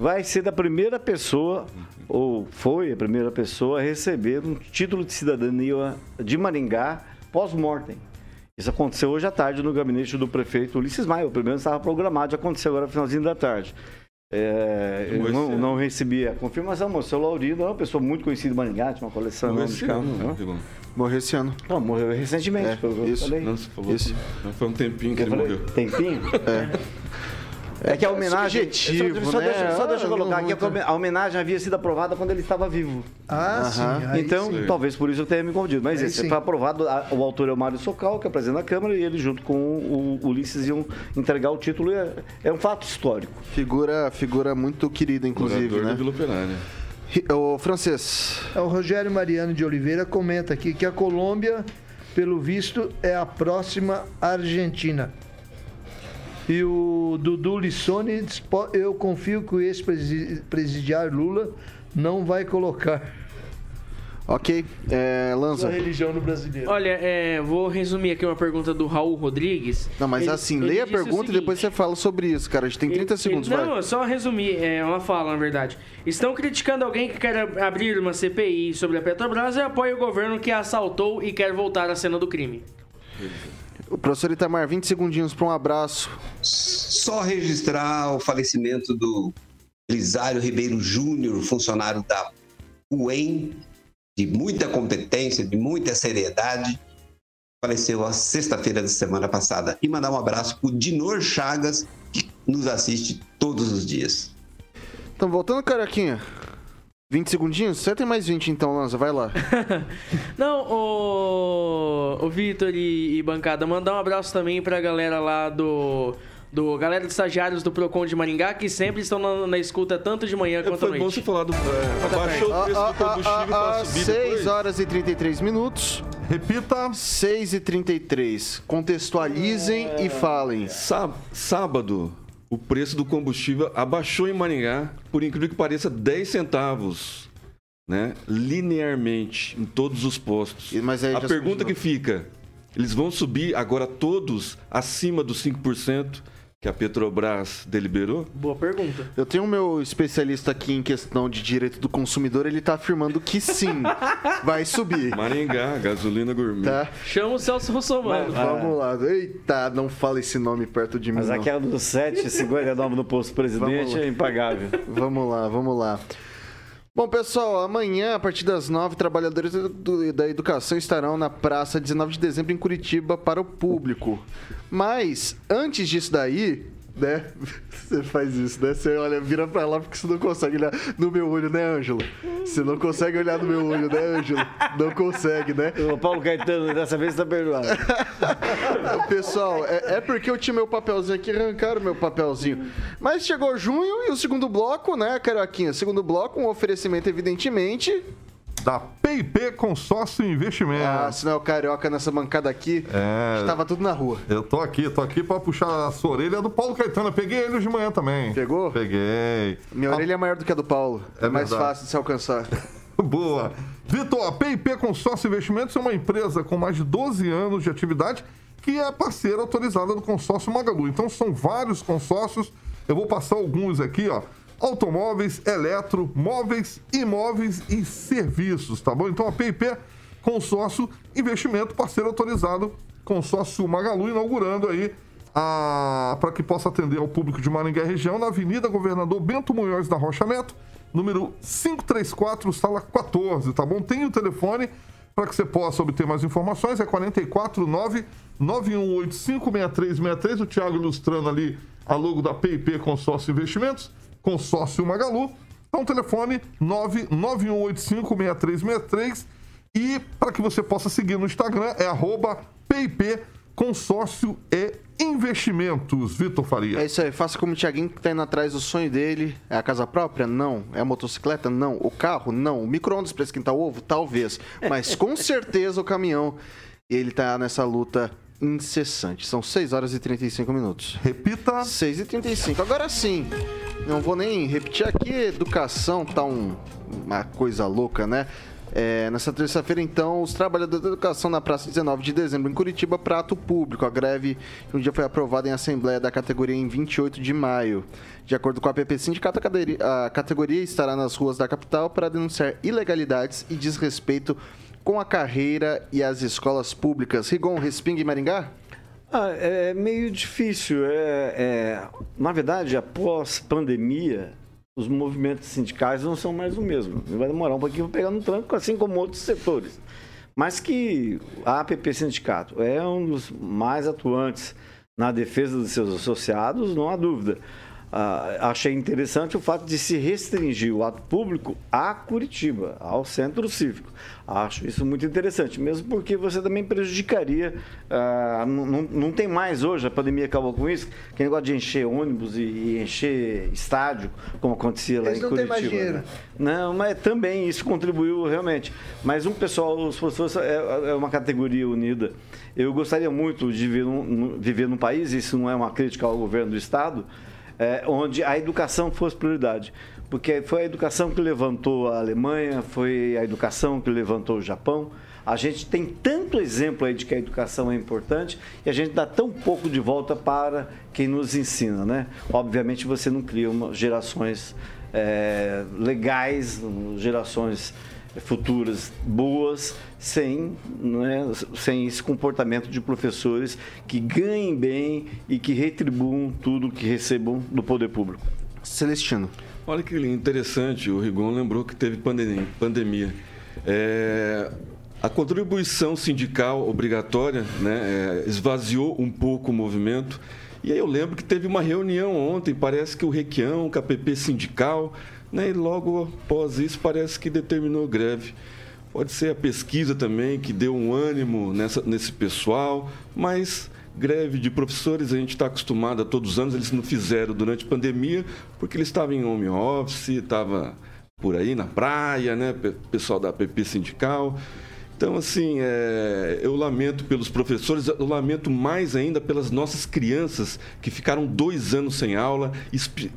vai ser a primeira pessoa, ou foi a primeira pessoa, a receber um título de cidadania de Maringá pós-mortem. Isso aconteceu hoje à tarde no gabinete do prefeito Ulisses Maia. O primeiro estava programado, aconteceu agora no finalzinho da tarde. É, eu não, esse não recebi a confirmação, mas o seu Laurindo é uma pessoa muito conhecida em Maringá, tinha uma coleção Morreu de esse carros. ano, né? né, Rigon? Morreu esse ano. Não, morreu recentemente, É, pelo que eu isso. falei. Não, falou. Isso. Não, foi um tempinho que Eu ele falei, morreu. Tempinho? É. que a homenagem. subjetivo, só, só né? deixa, só deixa eu colocar aqui, a homenagem havia sido aprovada quando ele estava vivo. Ah, sim. aí então, sim. talvez por isso eu tenha me confundido. Mas esse foi aprovado, o autor é o Mário Socal, que é presidente da Câmara, e ele junto com o Ulisses iam entregar o título. e É, é um fato histórico. Figura, figura muito querida, inclusive, Morador da né? Vila Operária. Ô, francês. É, O Rogério Mariano de Oliveira comenta aqui que a Colômbia, pelo visto, é a próxima Argentina. E o Dudu Lissone diz, "Po- eu confio que o ex-presidiário Lula não vai colocar Ok. É, sua Lanza. religião no brasileiro. Olha, é, vou resumir aqui uma pergunta do Raul Rodrigues. Não, mas Ele- assim, ele leia a pergunta e depois você fala sobre isso, cara. A gente tem 30 ele- segundos, ele- Não, vai. é só resumir, é uma fala, na verdade. Estão criticando alguém que quer abrir uma CPI sobre a Petrobras e apoia o governo que a assaltou e quer voltar à cena do crime. O professor Itamar, 20 segundinhos para um abraço. Só registrar o falecimento do Elisário Ribeiro Júnior, funcionário da UEM, de muita competência, de muita seriedade. Faleceu a sexta-feira da semana passada. E mandar um abraço para o Dinor Chagas, que nos assiste todos os dias. Então, voltando, Caraquinha. 20 segundinhos? Você tem mais 20 então, Lanza. Vai lá. Não, o, o Vitor e, e bancada, mandar um abraço também pra galera lá do. Do galera de estagiários do Procon de Maringá, que sempre estão na, na escuta tanto de manhã quanto à Foi bom noite. você falar do. É, baixou o preço do combustível para subir 6 depois. horas e 33 minutos. Repita. 6 e 33. Contextualizem e falem. Sá- Sábado, o preço do combustível abaixou em Maringá, por incrível que pareça, 10 centavos. Né? Linearmente, em todos os postos. Mas A pergunta que fica: eles vão subir agora todos acima dos 5% que a Petrobras deliberou? Boa pergunta. Eu tenho o meu especialista aqui em questão de direito do consumidor, ele tá afirmando que sim, vai subir. Maringá, gasolina gourmet. Tá? Chama o Celso Russomano. Vamos lá. Eita, não fala esse nome perto de mim. Mas não. aquela do 7,59 no posto presidente é impagável. Vamos lá, vamos lá. Bom, pessoal, amanhã, a partir das 9, trabalhadores do- do- da educação estarão na praça 19 de dezembro em Curitiba para o público. Mas, antes disso daí, né? Você faz isso, né? Você olha, vira pra lá porque você não consegue olhar no meu olho, né, Ângelo? Você não consegue olhar no meu olho, né, Ângelo? Não consegue, né? O Paulo Caetano, dessa vez tá perdoado. Pessoal, é, é porque eu tinha meu papelzinho aqui, arrancaram meu papelzinho. Mas chegou junho e o segundo bloco, né, Caroquinha? Segundo bloco, um oferecimento, evidentemente. Da PIP Consórcio Investimento. Ah, se não é o Carioca nessa bancada aqui, É. estava tudo na rua. Eu tô aqui, tô aqui pra puxar a sua orelha do Paulo Caetano. Eu peguei ele hoje de manhã também. Pegou? Peguei. Minha orelha é maior do que a do Paulo. É, É mais verdade. fácil de se alcançar. Boa. Vitor, a PIP Consórcio Investimentos é uma empresa com mais de 12 anos de atividade que é parceira autorizada do consórcio Magalu. Então são vários consórcios. Eu vou passar alguns aqui, ó. Automóveis, eletro, móveis, imóveis e serviços, tá bom? Então a PIP Consórcio Investimento, parceiro autorizado, consórcio Magalu, inaugurando aí para que possa atender ao público de Maringá e região, na Avenida Governador Bento Munhoz da Rocha Neto, número 534, sala 14, tá bom? Tem o telefone para que você possa obter mais informações, é 449 91856363, o Thiago ilustrando ali a logo da PIP Consórcio Investimentos, consórcio Magalu. Então, telefone 991856363 e para que você possa seguir no Instagram é arroba PIP Consórcio Investimentos, Vitor Faria. É isso aí, faça como o Thiaguinho que tá indo atrás do sonho dele. É a casa própria? Não. É a motocicleta? Não. O carro? Não. O micro-ondas pra esquentar o ovo? Talvez. Mas com certeza o caminhão, ele tá nessa luta incessante. São 6 horas e 35 minutos. Repita. 6 e 35. Agora sim, não vou nem repetir aqui, educação tá um- uma coisa louca, né? É, nessa terça-feira, então, os trabalhadores da educação na praça 19 de dezembro em Curitiba para ato público. A greve um dia foi aprovada em assembleia da categoria em 28 de maio. De acordo com a PP Sindicato, a categoria estará nas ruas da capital para denunciar ilegalidades e desrespeito com a carreira e as escolas públicas. Rigon, Respinga e Maringá? Ah, é meio difícil. É, é- na verdade, após pandemia, os movimentos sindicais não são mais o mesmo. Vai demorar um pouquinho para pegar no tranco, assim como outros setores. Mas que a APP Sindicato é um dos mais atuantes na defesa dos seus associados, não há dúvida. Ah, achei interessante o fato de se restringir o ato público a Curitiba, ao centro cívico. Acho isso muito interessante, mesmo porque você também prejudicaria. ah, não, não- tem mais hoje, a pandemia acabou com isso, que negócio de encher ônibus e, e encher estádio, como acontecia lá Eles em não Curitiba. mais dinheiro. né? Não, mas também isso contribuiu realmente. Mas um pessoal, os professores é, é uma categoria unida. Eu gostaria muito de viver num- viver num país, isso não é uma crítica ao governo do Estado, é, onde a educação fosse prioridade. Porque foi a educação que levantou a Alemanha, foi a educação que levantou o Japão. A gente tem tanto exemplo aí de que a educação é importante e a gente dá tão pouco de volta para quem nos ensina, né? Obviamente você não cria uma, gerações é, legais, gerações futuras boas, sem, né, sem esse comportamento de professores que ganhem bem e que retribuam tudo que recebam do poder público. Celestino. Olha que interessante, o Rigon lembrou que teve pandemia. pandemia. É, a contribuição sindical obrigatória né, é, esvaziou um pouco o movimento. E aí eu lembro que teve uma reunião ontem, parece que o Requião, o KPP sindical, né, e logo após isso parece que determinou greve. Pode ser a pesquisa também que deu um ânimo nessa, nesse pessoal, mas greve de professores a gente está acostumado a todos os anos, eles não fizeram durante a pandemia, porque eles estavam em home office, estava por aí na praia, né, pe- pessoal da PP sindical. Então, assim, é, eu lamento pelos professores, eu lamento mais ainda pelas nossas crianças que ficaram dois anos sem aula,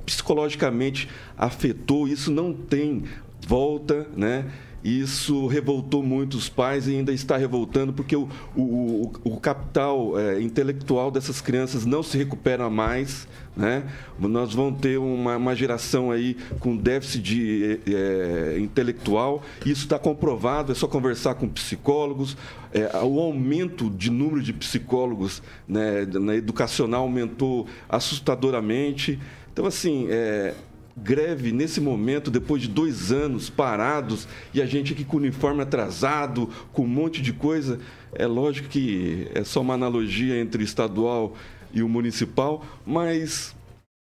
psicologicamente afetou, isso não tem volta, né? Isso revoltou muito os pais e ainda está revoltando porque o, o, o- capital é, intelectual dessas crianças não se recupera mais. Né? Nós vamos ter uma, uma geração aí com déficit de, é, intelectual. Isso está comprovado, é só conversar com psicólogos. É, o aumento de número de psicólogos né, na educacional aumentou assustadoramente. Então, assim, é, greve nesse momento, depois de dois anos parados, e a gente aqui com uniforme atrasado, com um monte de coisa, é lógico que é só uma analogia entre estadual e o municipal, mas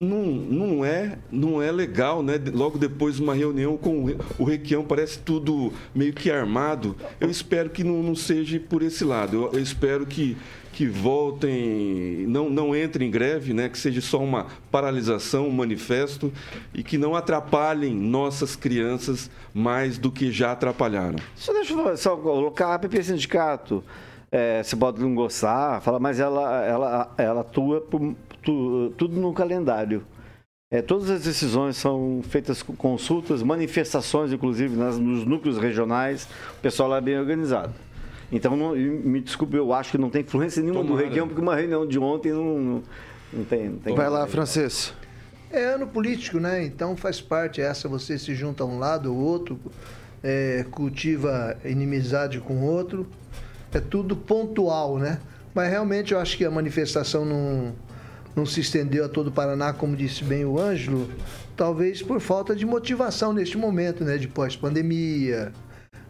não, não, é, não é legal, né? Logo depois de uma reunião com o Re- o Requião, parece tudo meio que armado. Eu espero que não, não seja por esse lado. Eu, eu espero que, que voltem, não, não entrem em greve, né? que seja só uma paralisação, um manifesto, e que não atrapalhem nossas crianças mais do que já atrapalharam. Só deixa eu só colocar a PP Sindicato. É, você pode não gostar, fala, mas ela, ela, ela atua por tu- tudo no calendário. É, todas as decisões são feitas com consultas, manifestações, inclusive, nas, nos núcleos regionais. O pessoal lá é bem organizado. Então, não- me desculpe, eu acho que não tem influência nenhuma do Tomara. Requião, porque uma reunião de ontem não, não, não tem, não tem. Vai lá, francês. É ano político, né? Então faz parte essa, você se junta a um lado ou outro, é, cultiva inimizade com o outro. É tudo pontual, né? Mas realmente eu acho que a manifestação não, não se estendeu a todo o Paraná, como disse bem o Ângelo, talvez por falta de motivação neste momento, né? De pós-pandemia,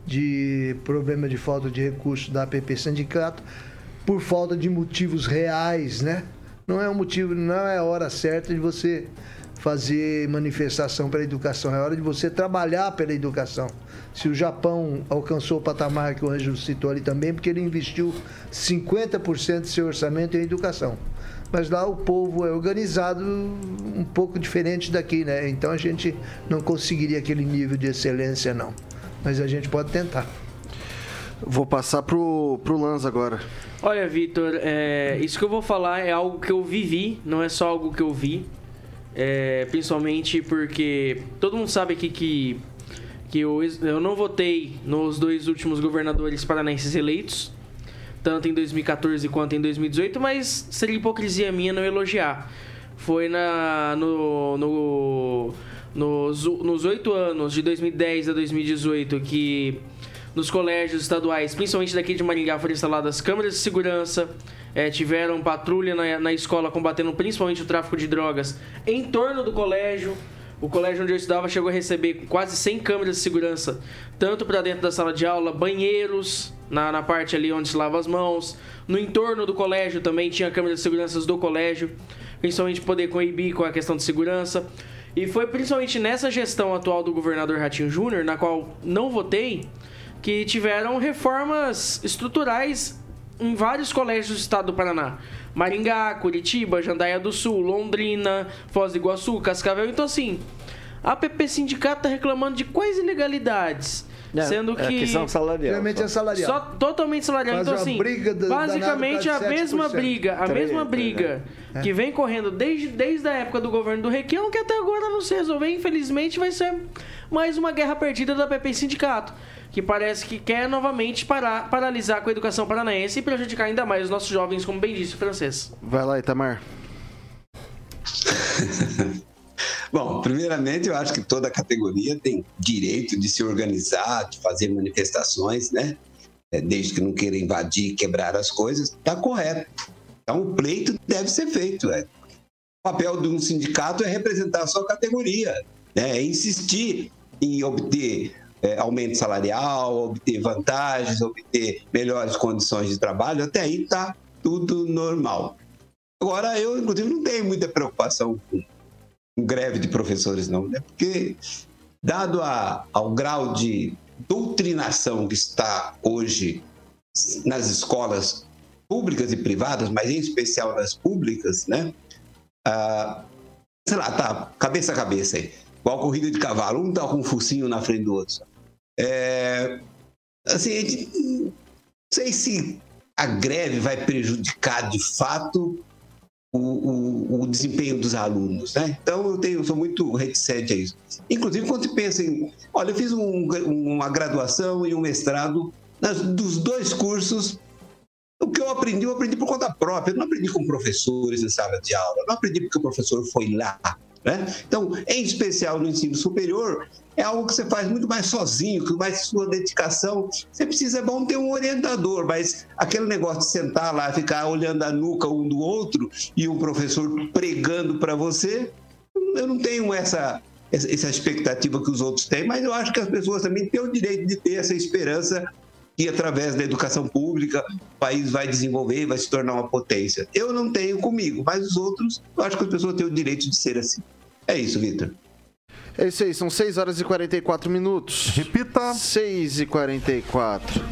de problema de falta de recursos da APP Sindicato, por falta de motivos reais, né? Não é um motivo, não é a hora certa de você fazer manifestação pela educação, é hora de você trabalhar pela educação. Se o Japão alcançou o patamar que o Ângelo citou ali também, porque ele investiu 50% do seu orçamento em educação. Mas lá o povo é organizado um pouco diferente daqui, né? Então a gente não conseguiria aquele nível de excelência, não. Mas a gente pode tentar. Vou passar pro, pro Lanz agora. Olha, Vitor, é, isso que eu vou falar é algo que eu vivi, não é só algo que eu vi. É, principalmente porque todo mundo sabe aqui que, que eu, eu não votei nos dois últimos governadores paranaenses eleitos, tanto em 2014 quanto em 2018, mas seria hipocrisia minha não elogiar. Foi na, no, no, nos, oito anos, de 2010 a 2018, que nos colégios estaduais, principalmente daqui de Maringá, foram instaladas câmeras de segurança, é, tiveram patrulha na, na escola combatendo principalmente o tráfico de drogas em torno do colégio. O colégio onde eu estudava chegou a receber quase 100 câmeras de segurança, tanto para dentro da sala de aula, banheiros, na, na parte ali onde se lava as mãos. No entorno do colégio também tinha câmeras de segurança do colégio, principalmente poder coibir com a questão de segurança. E foi principalmente nessa gestão atual do governador Ratinho Júnior, na qual não votei, que tiveram reformas estruturais em vários colégios do estado do Paraná. Maringá, Curitiba, Jandaia do Sul, Londrina, Foz do Iguaçu, Cascavel. Então, assim, a PP Sindicato está reclamando de quais ilegalidades? É, sendo é que. questão salarial. Realmente é salarial. Só totalmente salarial. Faz então, uma assim, briga do- basicamente a causa de mesma 7%. briga, a mesma briga que vem correndo desde, desde a época do governo do Requião, que até agora não se resolveu. Infelizmente, vai ser mais uma guerra perdida da PP Sindicato, que parece que quer novamente parar, paralisar com a educação paranaense e prejudicar ainda mais os nossos jovens, como bem disse o francês. Vai lá, Itamar. Bom, primeiramente eu acho que toda categoria tem direito de se organizar, de fazer manifestações, né? É, desde que não queira invadir, quebrar as coisas, está correto. Então o pleito deve ser feito. É. O papel de um sindicato é representar a sua categoria, né? é insistir em obter é, aumento salarial, obter vantagens, obter melhores condições de trabalho, até aí está tudo normal. Agora, eu, inclusive, não tenho muita preocupação com greve de professores, não, né? Porque, dado a, ao grau de doutrinação que está hoje nas escolas públicas e privadas, mas em especial nas públicas, né? Ah, sei lá, tá cabeça a cabeça aí. Igual corrida de cavalo, um tá com um focinho na frente do outro. É, assim, não sei se a greve vai prejudicar de fato o, o- desempenho dos alunos, né? Então eu tenho, sou muito reticente a isso. Inclusive quando se pensa em, olha, eu fiz um- uma graduação e um mestrado nas- dos dois cursos. O que eu aprendi, eu aprendi por conta própria. Eu não aprendi com professores em sala de aula. Eu não aprendi porque o professor foi lá. Né? Então, em especial no ensino superior, é algo que você faz muito mais sozinho, com mais sua dedicação. Você precisa, é bom ter um orientador, mas aquele negócio de sentar lá, ficar olhando a nuca um do outro e um professor pregando para você, eu não tenho essa, essa expectativa que os outros têm, mas eu acho que as pessoas também têm o direito de ter essa esperança que através da educação pública o país vai desenvolver vai se tornar uma potência. Eu não tenho comigo, mas os outros, eu acho que as pessoas têm o direito de ser assim. É isso, Vitor. É isso aí, são 6 horas e 44 minutos. Repita. 6 e 44.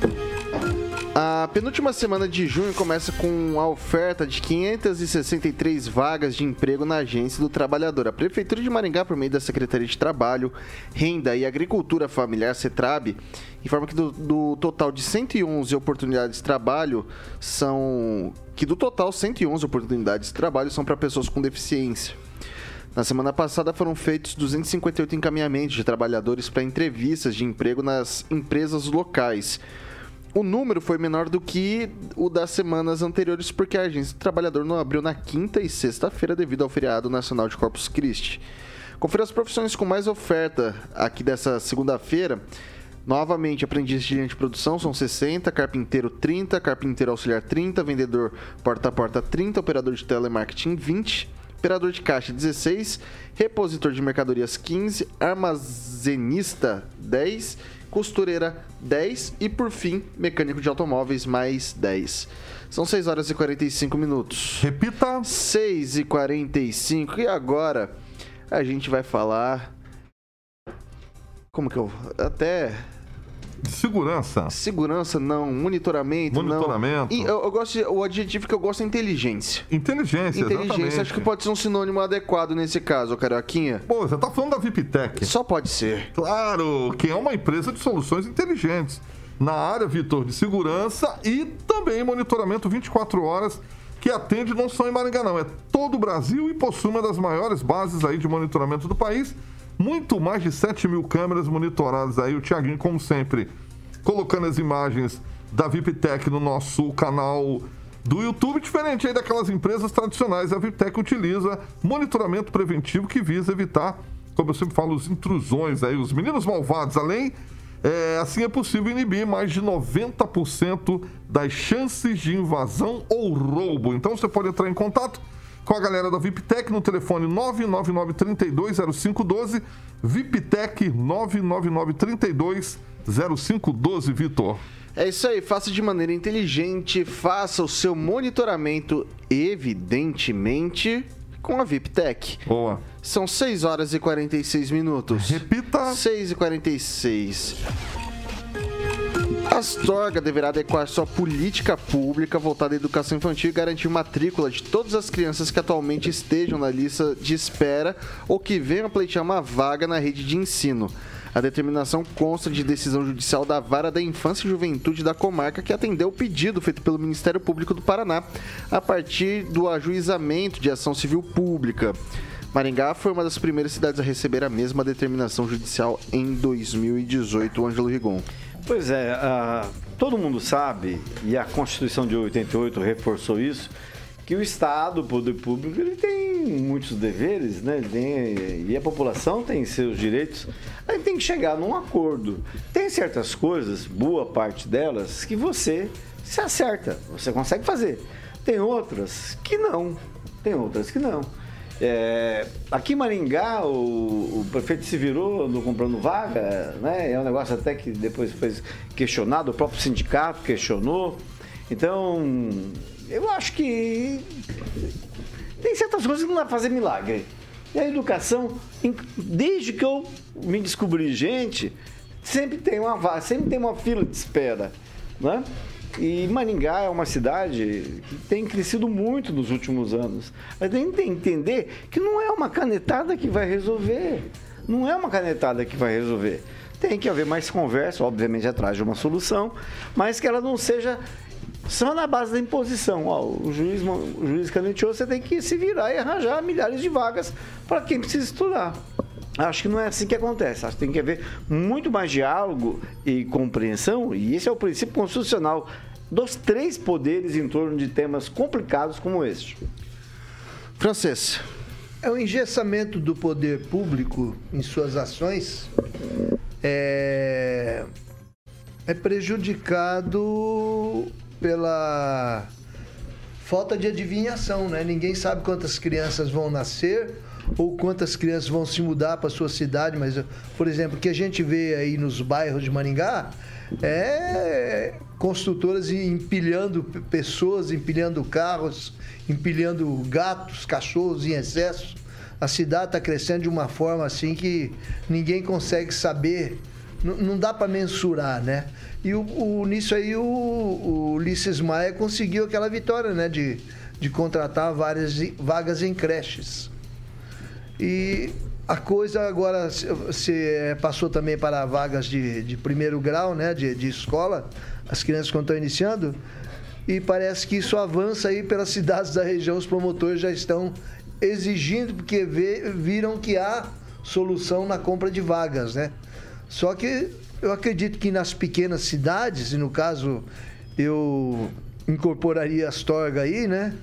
A penúltima semana de junho começa com a oferta de 563 vagas de emprego na Agência do Trabalhador. A Prefeitura de Maringá, por meio da Secretaria de Trabalho, Renda e Agricultura Familiar, CETRAB, informa que do, do total de 111 oportunidades de trabalho são... que do total 111 oportunidades de trabalho são para pessoas com deficiência. Na semana passada foram feitos 258 encaminhamentos de trabalhadores para entrevistas de emprego nas empresas locais. O número foi menor do que o das semanas anteriores, porque a agência do trabalhador não abriu na quinta e sexta-feira devido ao feriado nacional de Corpus Christi. Confira as profissões com mais oferta aqui dessa segunda-feira. Novamente, aprendiz de linha de produção são 60, carpinteiro 30, carpinteiro auxiliar 30, vendedor porta a porta 30, operador de telemarketing 20, operador de caixa 16, repositor de mercadorias 15, armazenista 10, costureira 10 e por fim, mecânico de automóveis mais 10. São 6 horas e 45 minutos. Repita. 6 e 45 e agora a gente vai falar como que eu até segurança. Segurança não, monitoramento, Monitoramento. não. E eu, eu gosto de- o adjetivo que eu gosto é inteligência. Inteligência, Inteligência, exatamente. acho que pode ser um sinônimo adequado nesse caso, Carioquinha. Pô, você tá falando da VIPTech. Só pode ser. Claro, que é uma empresa de soluções inteligentes. Na área, Vitor, de segurança e também monitoramento 24 horas, que atende não só em Maringá, não. É todo o Brasil e possui uma das maiores bases aí de monitoramento do país. Muito mais de 7 mil câmeras monitoradas aí. O Tiaguinho, como sempre, colocando as imagens da VIPTech no nosso canal do YouTube, diferente aí daquelas empresas tradicionais. A VIPTech utiliza monitoramento preventivo que visa evitar, como eu sempre falo, os intrusões aí, os meninos malvados. Além, é, assim é possível inibir mais de 90% das chances de invasão ou roubo. Então você pode entrar em contato com a galera da VIPTech no telefone 999 320512 VIPTech 999 320512 Vitor. É isso aí, faça de maneira inteligente, faça o seu monitoramento, evidentemente, com a VIPTech. Boa. São 6 horas e 46 minutos. Repita. 6 e 46. A Astorga deverá adequar sua política pública voltada à educação infantil e garantir matrícula de todas as crianças que atualmente estejam na lista de espera ou que venham pleitear uma vaga na rede de ensino. A determinação consta de decisão judicial da Vara da Infância e Juventude da comarca que atendeu o pedido feito pelo Ministério Público do Paraná a partir do ajuizamento de ação civil pública. Maringá foi uma das primeiras cidades a receber a mesma determinação judicial em 2018, Ângelo Rigon. Pois é, ah, todo mundo sabe, e a Constituição de 88 reforçou isso, que o Estado, o poder público, ele tem muitos deveres, né? Tem- e a população tem seus direitos. Aí tem que chegar num acordo. Tem certas coisas, boa parte delas, que você se acerta, você consegue fazer. Tem outras que não. Tem outras que não. É, aqui em Maringá, o, o prefeito se virou no comprando vaga, né? É um negócio até que depois foi questionado, o próprio sindicato questionou. Então, eu acho que tem certas coisas que não dá pra fazer milagre. E a educação, desde que eu me descobri gente, sempre tem uma sempre tem uma fila de espera, né? E Maringá é uma cidade que tem crescido muito nos últimos anos. Gente tem que entender que não é uma canetada que vai resolver. Não é uma canetada que vai resolver. Tem que haver mais conversa, obviamente atrás de uma solução, mas que ela não seja só na base da imposição. Ó, o juiz, o juiz você tem que se virar e arranjar milhares de vagas para quem precisa estudar. Acho que não é assim que acontece. Acho que tem que haver muito mais diálogo e compreensão, e esse é o princípio constitucional dos três poderes em torno de temas complicados como este. Francês. É o engessamento do poder público em suas ações é, é prejudicado pela falta de adivinhação, né? Ninguém sabe quantas crianças vão nascer ou quantas crianças vão se mudar para sua cidade, mas, por exemplo, o que a gente vê aí nos bairros de Maringá é construtoras empilhando pessoas, empilhando carros, empilhando gatos, cachorros em excesso. A cidade está crescendo de uma forma assim que ninguém consegue saber, n- não dá para mensurar, né? E o, o- nisso aí o, o Ulisses Maia conseguiu aquela vitória, né? De, de contratar várias vagas em creches. E a coisa agora se, eh, passou também para vagas de, de primeiro grau, né? De, de escola, as crianças quando estão iniciando. E parece que isso avança aí pelas cidades da região, os promotores já estão exigindo, porque vê- viram que há solução na compra de vagas, né? Só que eu acredito que nas pequenas cidades, e no caso eu incorporaria Astorga aí, né?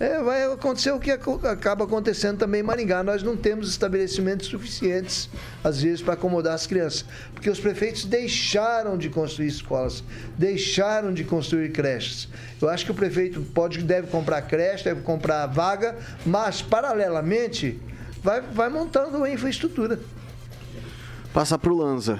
É, vai acontecer o que acaba acontecendo também em Maringá. Nós não temos estabelecimentos suficientes, às vezes, para acomodar as crianças. Porque os prefeitos deixaram de construir escolas, deixaram de construir creches. Eu acho que o prefeito pode, deve comprar creche, deve comprar vaga, mas, paralelamente, vai, vai montando a infraestrutura. Passar pro Lanza.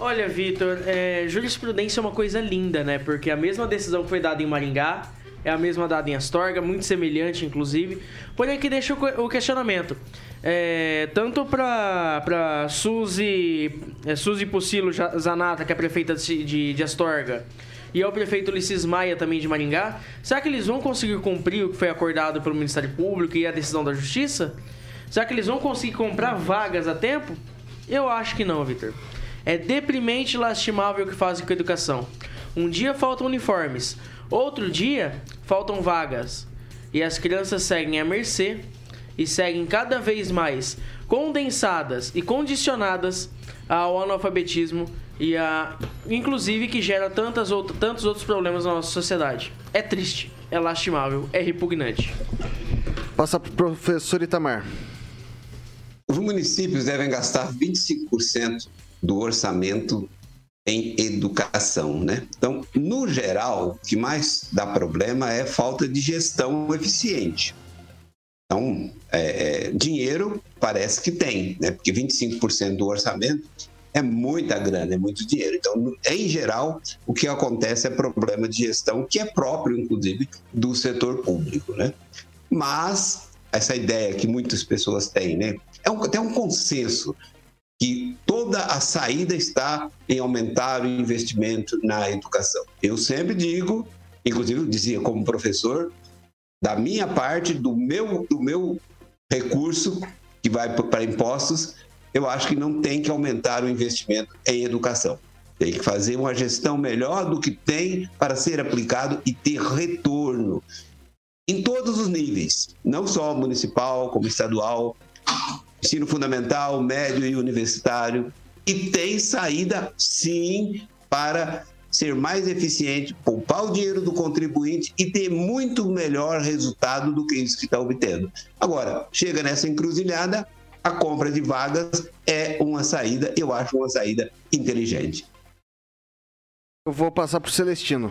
Olha, Vitor, é, jurisprudência é uma coisa linda, né? Porque a mesma decisão que foi dada em Maringá é a mesma dada em Astorga, muito semelhante, inclusive. Porém, aqui deixa o que- o questionamento. é, tanto para Suzy, é, Suzy Pucilo Zanata, que é prefeita de, de, de Astorga, e ao prefeito Ulisses Maia, também de Maringá, será que eles vão conseguir cumprir o que foi acordado pelo Ministério Público e a decisão da Justiça? Será que eles vão conseguir comprar vagas a tempo? Eu acho que não, Vitor. É deprimente e lastimável o que fazem com a educação. Um dia faltam uniformes, outro dia faltam vagas. E as crianças seguem à mercê e seguem cada vez mais condensadas e condicionadas ao analfabetismo e a inclusive que gera tantas outras, tantos outros problemas na nossa sociedade. É triste, é lastimável, é repugnante. Passa pro professor Itamar. Os municípios devem gastar 25% do orçamento em educação, né? Então, no geral, o que mais dá problema é falta de gestão eficiente. Então, é, é, dinheiro parece que tem, né? Porque 25% do orçamento é muita grana, é muito dinheiro. Então, em geral, o que acontece é problema de gestão que é próprio, inclusive, do setor público, né? Mas essa ideia que muitas pessoas têm, né? É um, tem um consenso que toda a saída está em aumentar o investimento na educação. Eu sempre digo, inclusive eu dizia como professor, da minha parte, do meu, do meu recurso que vai para impostos, eu acho que não tem que aumentar o investimento em educação. Tem que fazer uma gestão melhor do que tem para ser aplicado e ter retorno em todos os níveis, não só municipal, como estadual, ensino fundamental, médio e universitário. E tem saída, sim, para ser mais eficiente, poupar o dinheiro do contribuinte e ter muito melhor resultado do que isso que está obtendo. Agora, chega nessa encruzilhada, a compra de vagas é uma saída, eu acho uma saída inteligente. Eu vou passar pro Celestino.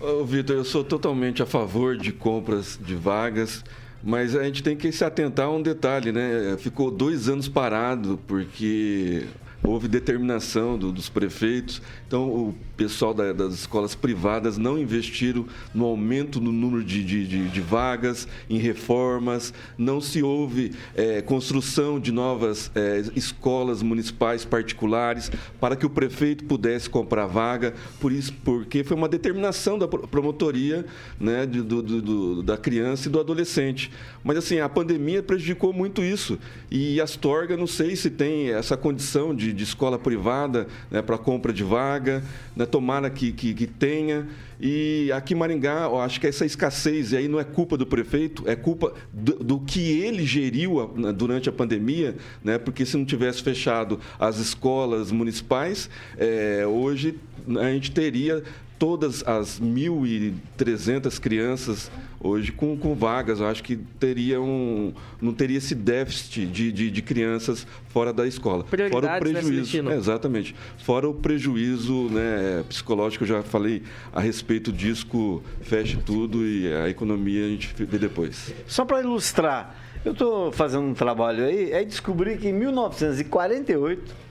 Ô, Vitor, eu sou totalmente a favor de compras de vagas, mas a gente tem que se atentar a um detalhe, né? Ficou dois anos parado porque houve determinação do- dos prefeitos, então o pessoal da- das escolas privadas não investiram no aumento no número de, de- de- de vagas, em reformas, não se houve eh, construção de novas eh, escolas municipais particulares para que o prefeito pudesse comprar vaga, por isso, porque foi uma determinação da pro- promotoria né, do- do- do- da criança e do adolescente. Mas assim, a pandemia prejudicou muito isso. E Astorga, não sei se tem essa condição de, de escola privada né, para compra de vaga, né, tomara que, que, que tenha. E aqui em Maringá, eu acho que essa escassez, e aí não é culpa do prefeito, é culpa do, do que ele geriu a- durante a pandemia, né? porque se não tivesse fechado as escolas municipais, eh, hoje a gente teria todas as 1.300 crianças hoje com, com vagas. Eu acho que teria um, não teria esse déficit de, de, de crianças fora da escola. fora o né, prejuízo. Celestino? É, exatamente. Fora o prejuízo né, psicológico, eu já falei a respeito disso, que feche tudo e a economia a gente vê depois. Só para ilustrar, eu estou fazendo um trabalho aí, aí descobri que em 1948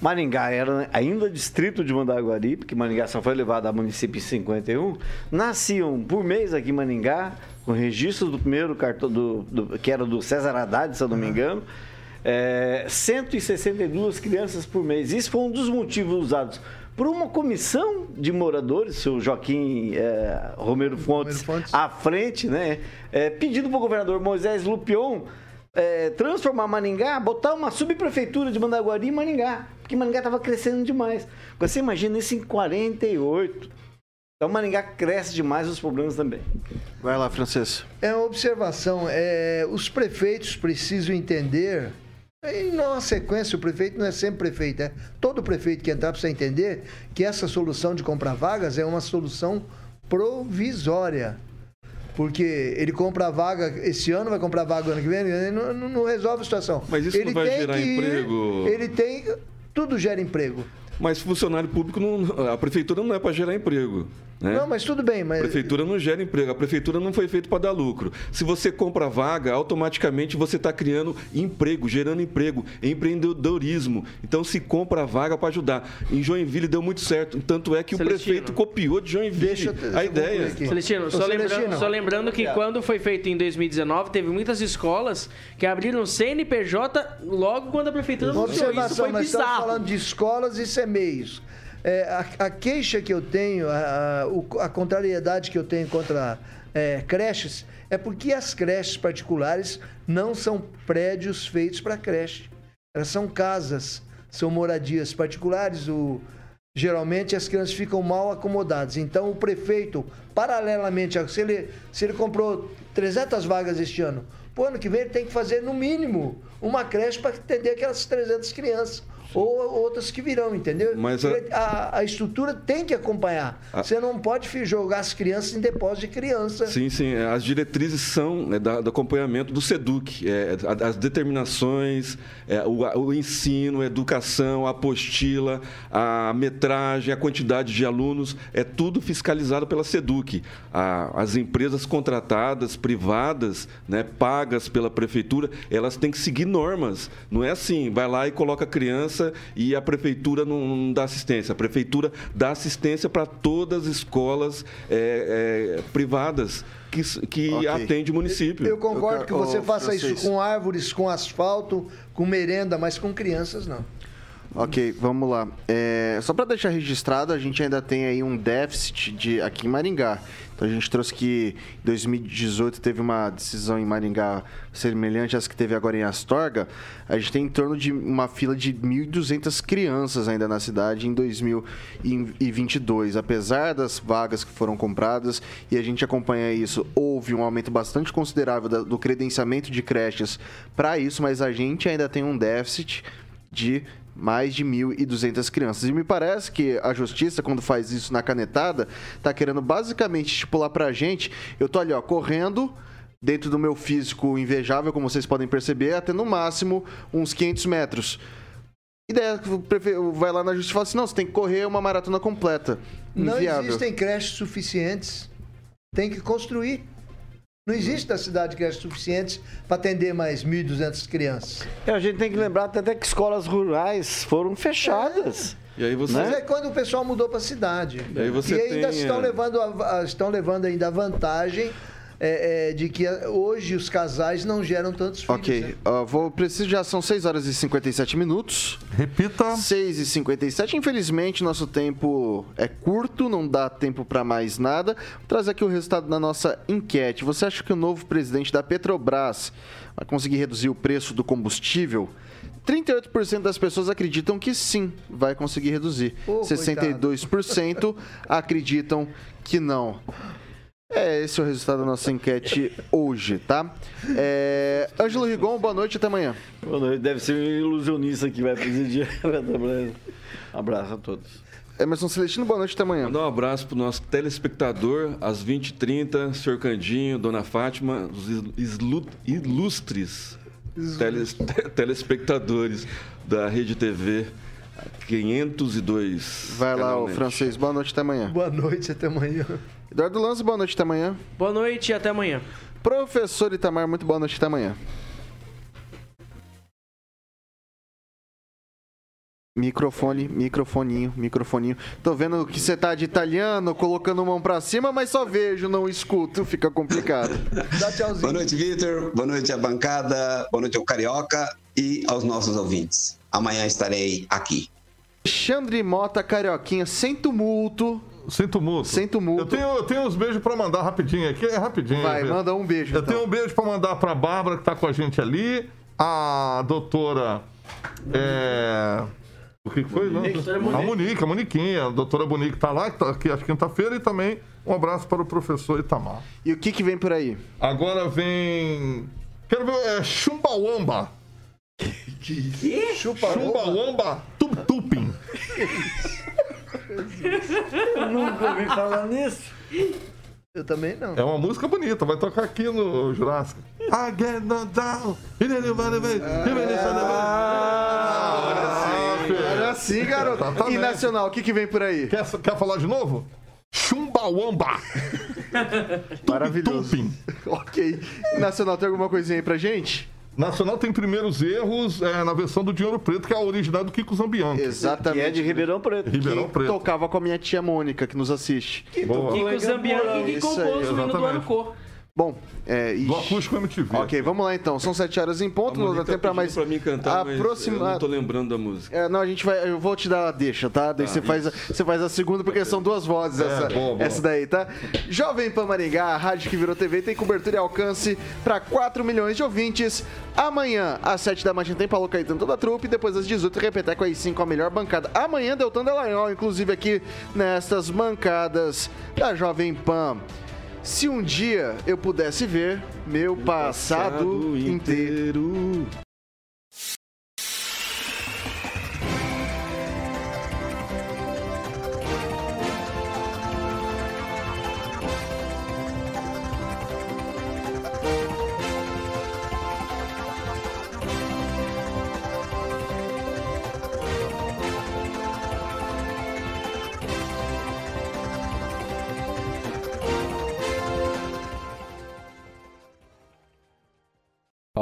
Maringá era ainda distrito de Mandaguari, porque Maringá só foi levado a município em 51. Nasciam por mês aqui em Maringá, com registros do primeiro cartão, do, do- que era do César Haddad, se eu não me engano, é, 162 crianças por mês. Isso foi um dos motivos usados por uma comissão de moradores, seu Joaquim é, Romero Fontes, à frente, né? É, pedindo para o governador Moisés Lupion é, transformar Maringá, botar uma subprefeitura de Mandaguari em Maringá, porque Maringá estava crescendo demais. Você imagina isso em 48. Então Maringá cresce demais os problemas também. Vai lá, Francês. É uma observação. É, os prefeitos precisam entender. Em nossa sequência, o prefeito não é sempre prefeito, é todo prefeito que entrar precisa entender que essa solução de comprar vagas é uma solução provisória. Porque ele compra a vaga esse ano, vai comprar a vaga ano que vem, ele não, não- resolve a situação. Mas isso ele não vai tem gerar que ir- emprego? Ele tem. Tudo gera emprego. Mas funcionário público, não, a prefeitura não é para gerar emprego. Né? Não, mas tudo bem, mas. A prefeitura não gera emprego, a prefeitura não foi feita para dar lucro. Se você compra vaga, automaticamente você está criando emprego, gerando emprego, empreendedorismo. Então se compra a vaga para ajudar. Em Joinville deu muito certo, tanto é que o Celestino. prefeito copiou de Joinville Deixa eu- deixa a ideia. aqui. Celestino, só lembrando, Celestino. só lembrando que quando foi feito em 2019, teve muitas escolas que abriram CNPJ logo quando a prefeitura anunciou isso. Foi nós estamos bizarro. falando de escolas e CMEIs. É, a, a queixa que eu tenho, a, a- a contrariedade que eu tenho contra é, creches, é porque as creches particulares não são prédios feitos para creche. Elas são casas, são moradias particulares. O, geralmente as crianças ficam mal acomodadas. Então o prefeito, paralelamente, se ele, se ele comprou 300 vagas este ano, o ano que vem ele tem que fazer no mínimo uma creche para atender aquelas 300 crianças. Ou outras que virão, entendeu? Mas a- a, a estrutura tem que acompanhar. A- Você não pode jogar as crianças em depósito de criança. Sim, sim. As diretrizes são né, da- do acompanhamento do SEDUC. É, as determinações, é, o, o ensino, a educação, a apostila, a metragem, a quantidade de alunos, é tudo fiscalizado pela SEDUC. A- as empresas contratadas, privadas, né, pagas pela prefeitura, elas têm que seguir normas. Não é assim, vai lá e coloca a criança e a prefeitura não, não dá assistência. A prefeitura dá assistência para todas as escolas é, é, privadas que, que Ok. atende o município. Eu concordo Eu que quero- você ô, faça isso francês. com árvores, com asfalto, com merenda, mas com crianças não. Ok, vamos lá. É, só para deixar registrado, a gente ainda tem aí um déficit de, aqui em Maringá. Então a gente trouxe que em 2018 teve uma decisão em Maringá semelhante às que teve agora em Astorga. A gente tem em torno de uma fila de 1.200 crianças ainda na cidade em 2022. Apesar das vagas que foram compradas, e a gente acompanha isso, houve um aumento bastante considerável do credenciamento de creches para isso, mas a gente ainda tem um déficit de mais de 1.200 crianças. E me parece que a justiça, quando faz isso na canetada, tá querendo basicamente estipular pra gente, eu tô ali, ó, correndo dentro do meu físico invejável, como vocês podem perceber, até no máximo uns 500 metros. E daí vai lá na justiça e fala assim, não, você tem que correr uma maratona completa. Não Inviável. existem creches suficientes. Tem que construir. Não existe na cidade creches suficientes para atender mais 1.200 crianças. É, a gente tem que lembrar até que escolas rurais foram fechadas. E aí você. Mas é quando o pessoal mudou para a cidade. E aí você e ainda tem, estão, é, levando a- a- estão levando ainda a vantagem é, é, de que hoje os casais não geram tantos filhos. Ok, né? ó, vou, preciso já são 6 horas e 57 minutos. Repita. 6 e 57 Infelizmente, nosso tempo é curto, não dá tempo para mais nada. Vou trazer aqui o resultado da nossa enquete. Você acha que o novo presidente da Petrobras vai conseguir reduzir o preço do combustível? 38% das pessoas acreditam que sim, vai conseguir reduzir. Ô, 62% acreditam que não. É, esse é o resultado da nossa enquete hoje, tá? É... Ângelo Rigon, boa noite, até amanhã. Boa noite. Deve ser um ilusionista que vai presidir a Petrobras. Abraço a todos. Emerson Celestino, boa noite, até amanhã. Mandar um abraço pro nosso telespectador, às 20h30, senhor Candinho, dona Fátima, os islu- ilustres teles- te- telespectadores da Rede TV 502. Vai lá, o francês. Boa noite, até amanhã. Boa noite, até amanhã. Eduardo Lanza, boa noite, até amanhã. Boa noite e até amanhã. Professor Itamar, muito boa noite, até amanhã. Microfone, microfoninho, microfoninho. Tô vendo que você tá de italiano, colocando mão pra cima, mas só vejo, não escuto, fica complicado. Dá tchauzinho. Boa noite, Vitor. Boa noite à bancada. Boa noite ao Carioca e aos nossos ouvintes. Amanhã estarei aqui. Alexandre Mota, Carioquinha, sem tumulto. Sem tumulto. Sem tumulto. Eu tenho, eu tenho uns beijos pra mandar rapidinho aqui. É rapidinho. Vai, manda um beijo. Eu então. tenho um beijo pra mandar pra Bárbara, que tá com a gente ali. A doutora. É... O que que foi? não? Doutora A Monique. Monique, a Moniquinha. A doutora Monique tá lá, que tá aqui às quinta-feira. E também um abraço para o professor Itamar. E o que que vem por aí? Agora vem. Quero ver. É Chumbawamba. Chupa Chumbawamba Tuptupin. Eu nunca ouvi falar nisso. Eu também não. É uma música bonita, vai tocar aqui no Jurássico. I get no down. Era assim, garoto. Exatamente. E nacional, o que que vem por aí? Quer, quer falar de novo? Chumbawamba. Maravilhoso. Ok. Nacional, tem alguma coisinha aí pra gente? Nacional tem primeiros erros é, na versão do Dinheiro Preto, que é a original do Kiko Zambianchi. Exatamente. Que é de Ribeirão Preto. Ribeirão Que Preto. tocava com a minha tia Mônica, que nos assiste. Boa. Kiko Zambianchi que compôs o hino do exatamente. Bom, é. ixi. Do Acústico MTV. Ok, vamos lá então. São sete horas em ponto, não dá tempo pra mais. tá pra mim cantar, mas eu aproximar. não tô lembrando da música. É, não, a gente vai. Eu vou te dar a deixa, tá? Daí você, faz, a- você faz a segunda, porque são duas vozes essa, boa, boa. essa daí, tá? Jovem Pan Maringá, a rádio que virou TV, tem cobertura e alcance para 4 milhões de ouvintes. Amanhã, às 7 da manhã, tem Paulo Caetano toda a trupe. Depois, às 18, Repeteco às 5, a melhor bancada. Amanhã, Deltan Dallagnol, inclusive aqui nestas bancadas da Jovem Pan. Se um dia eu pudesse ver meu passado, inteiro. A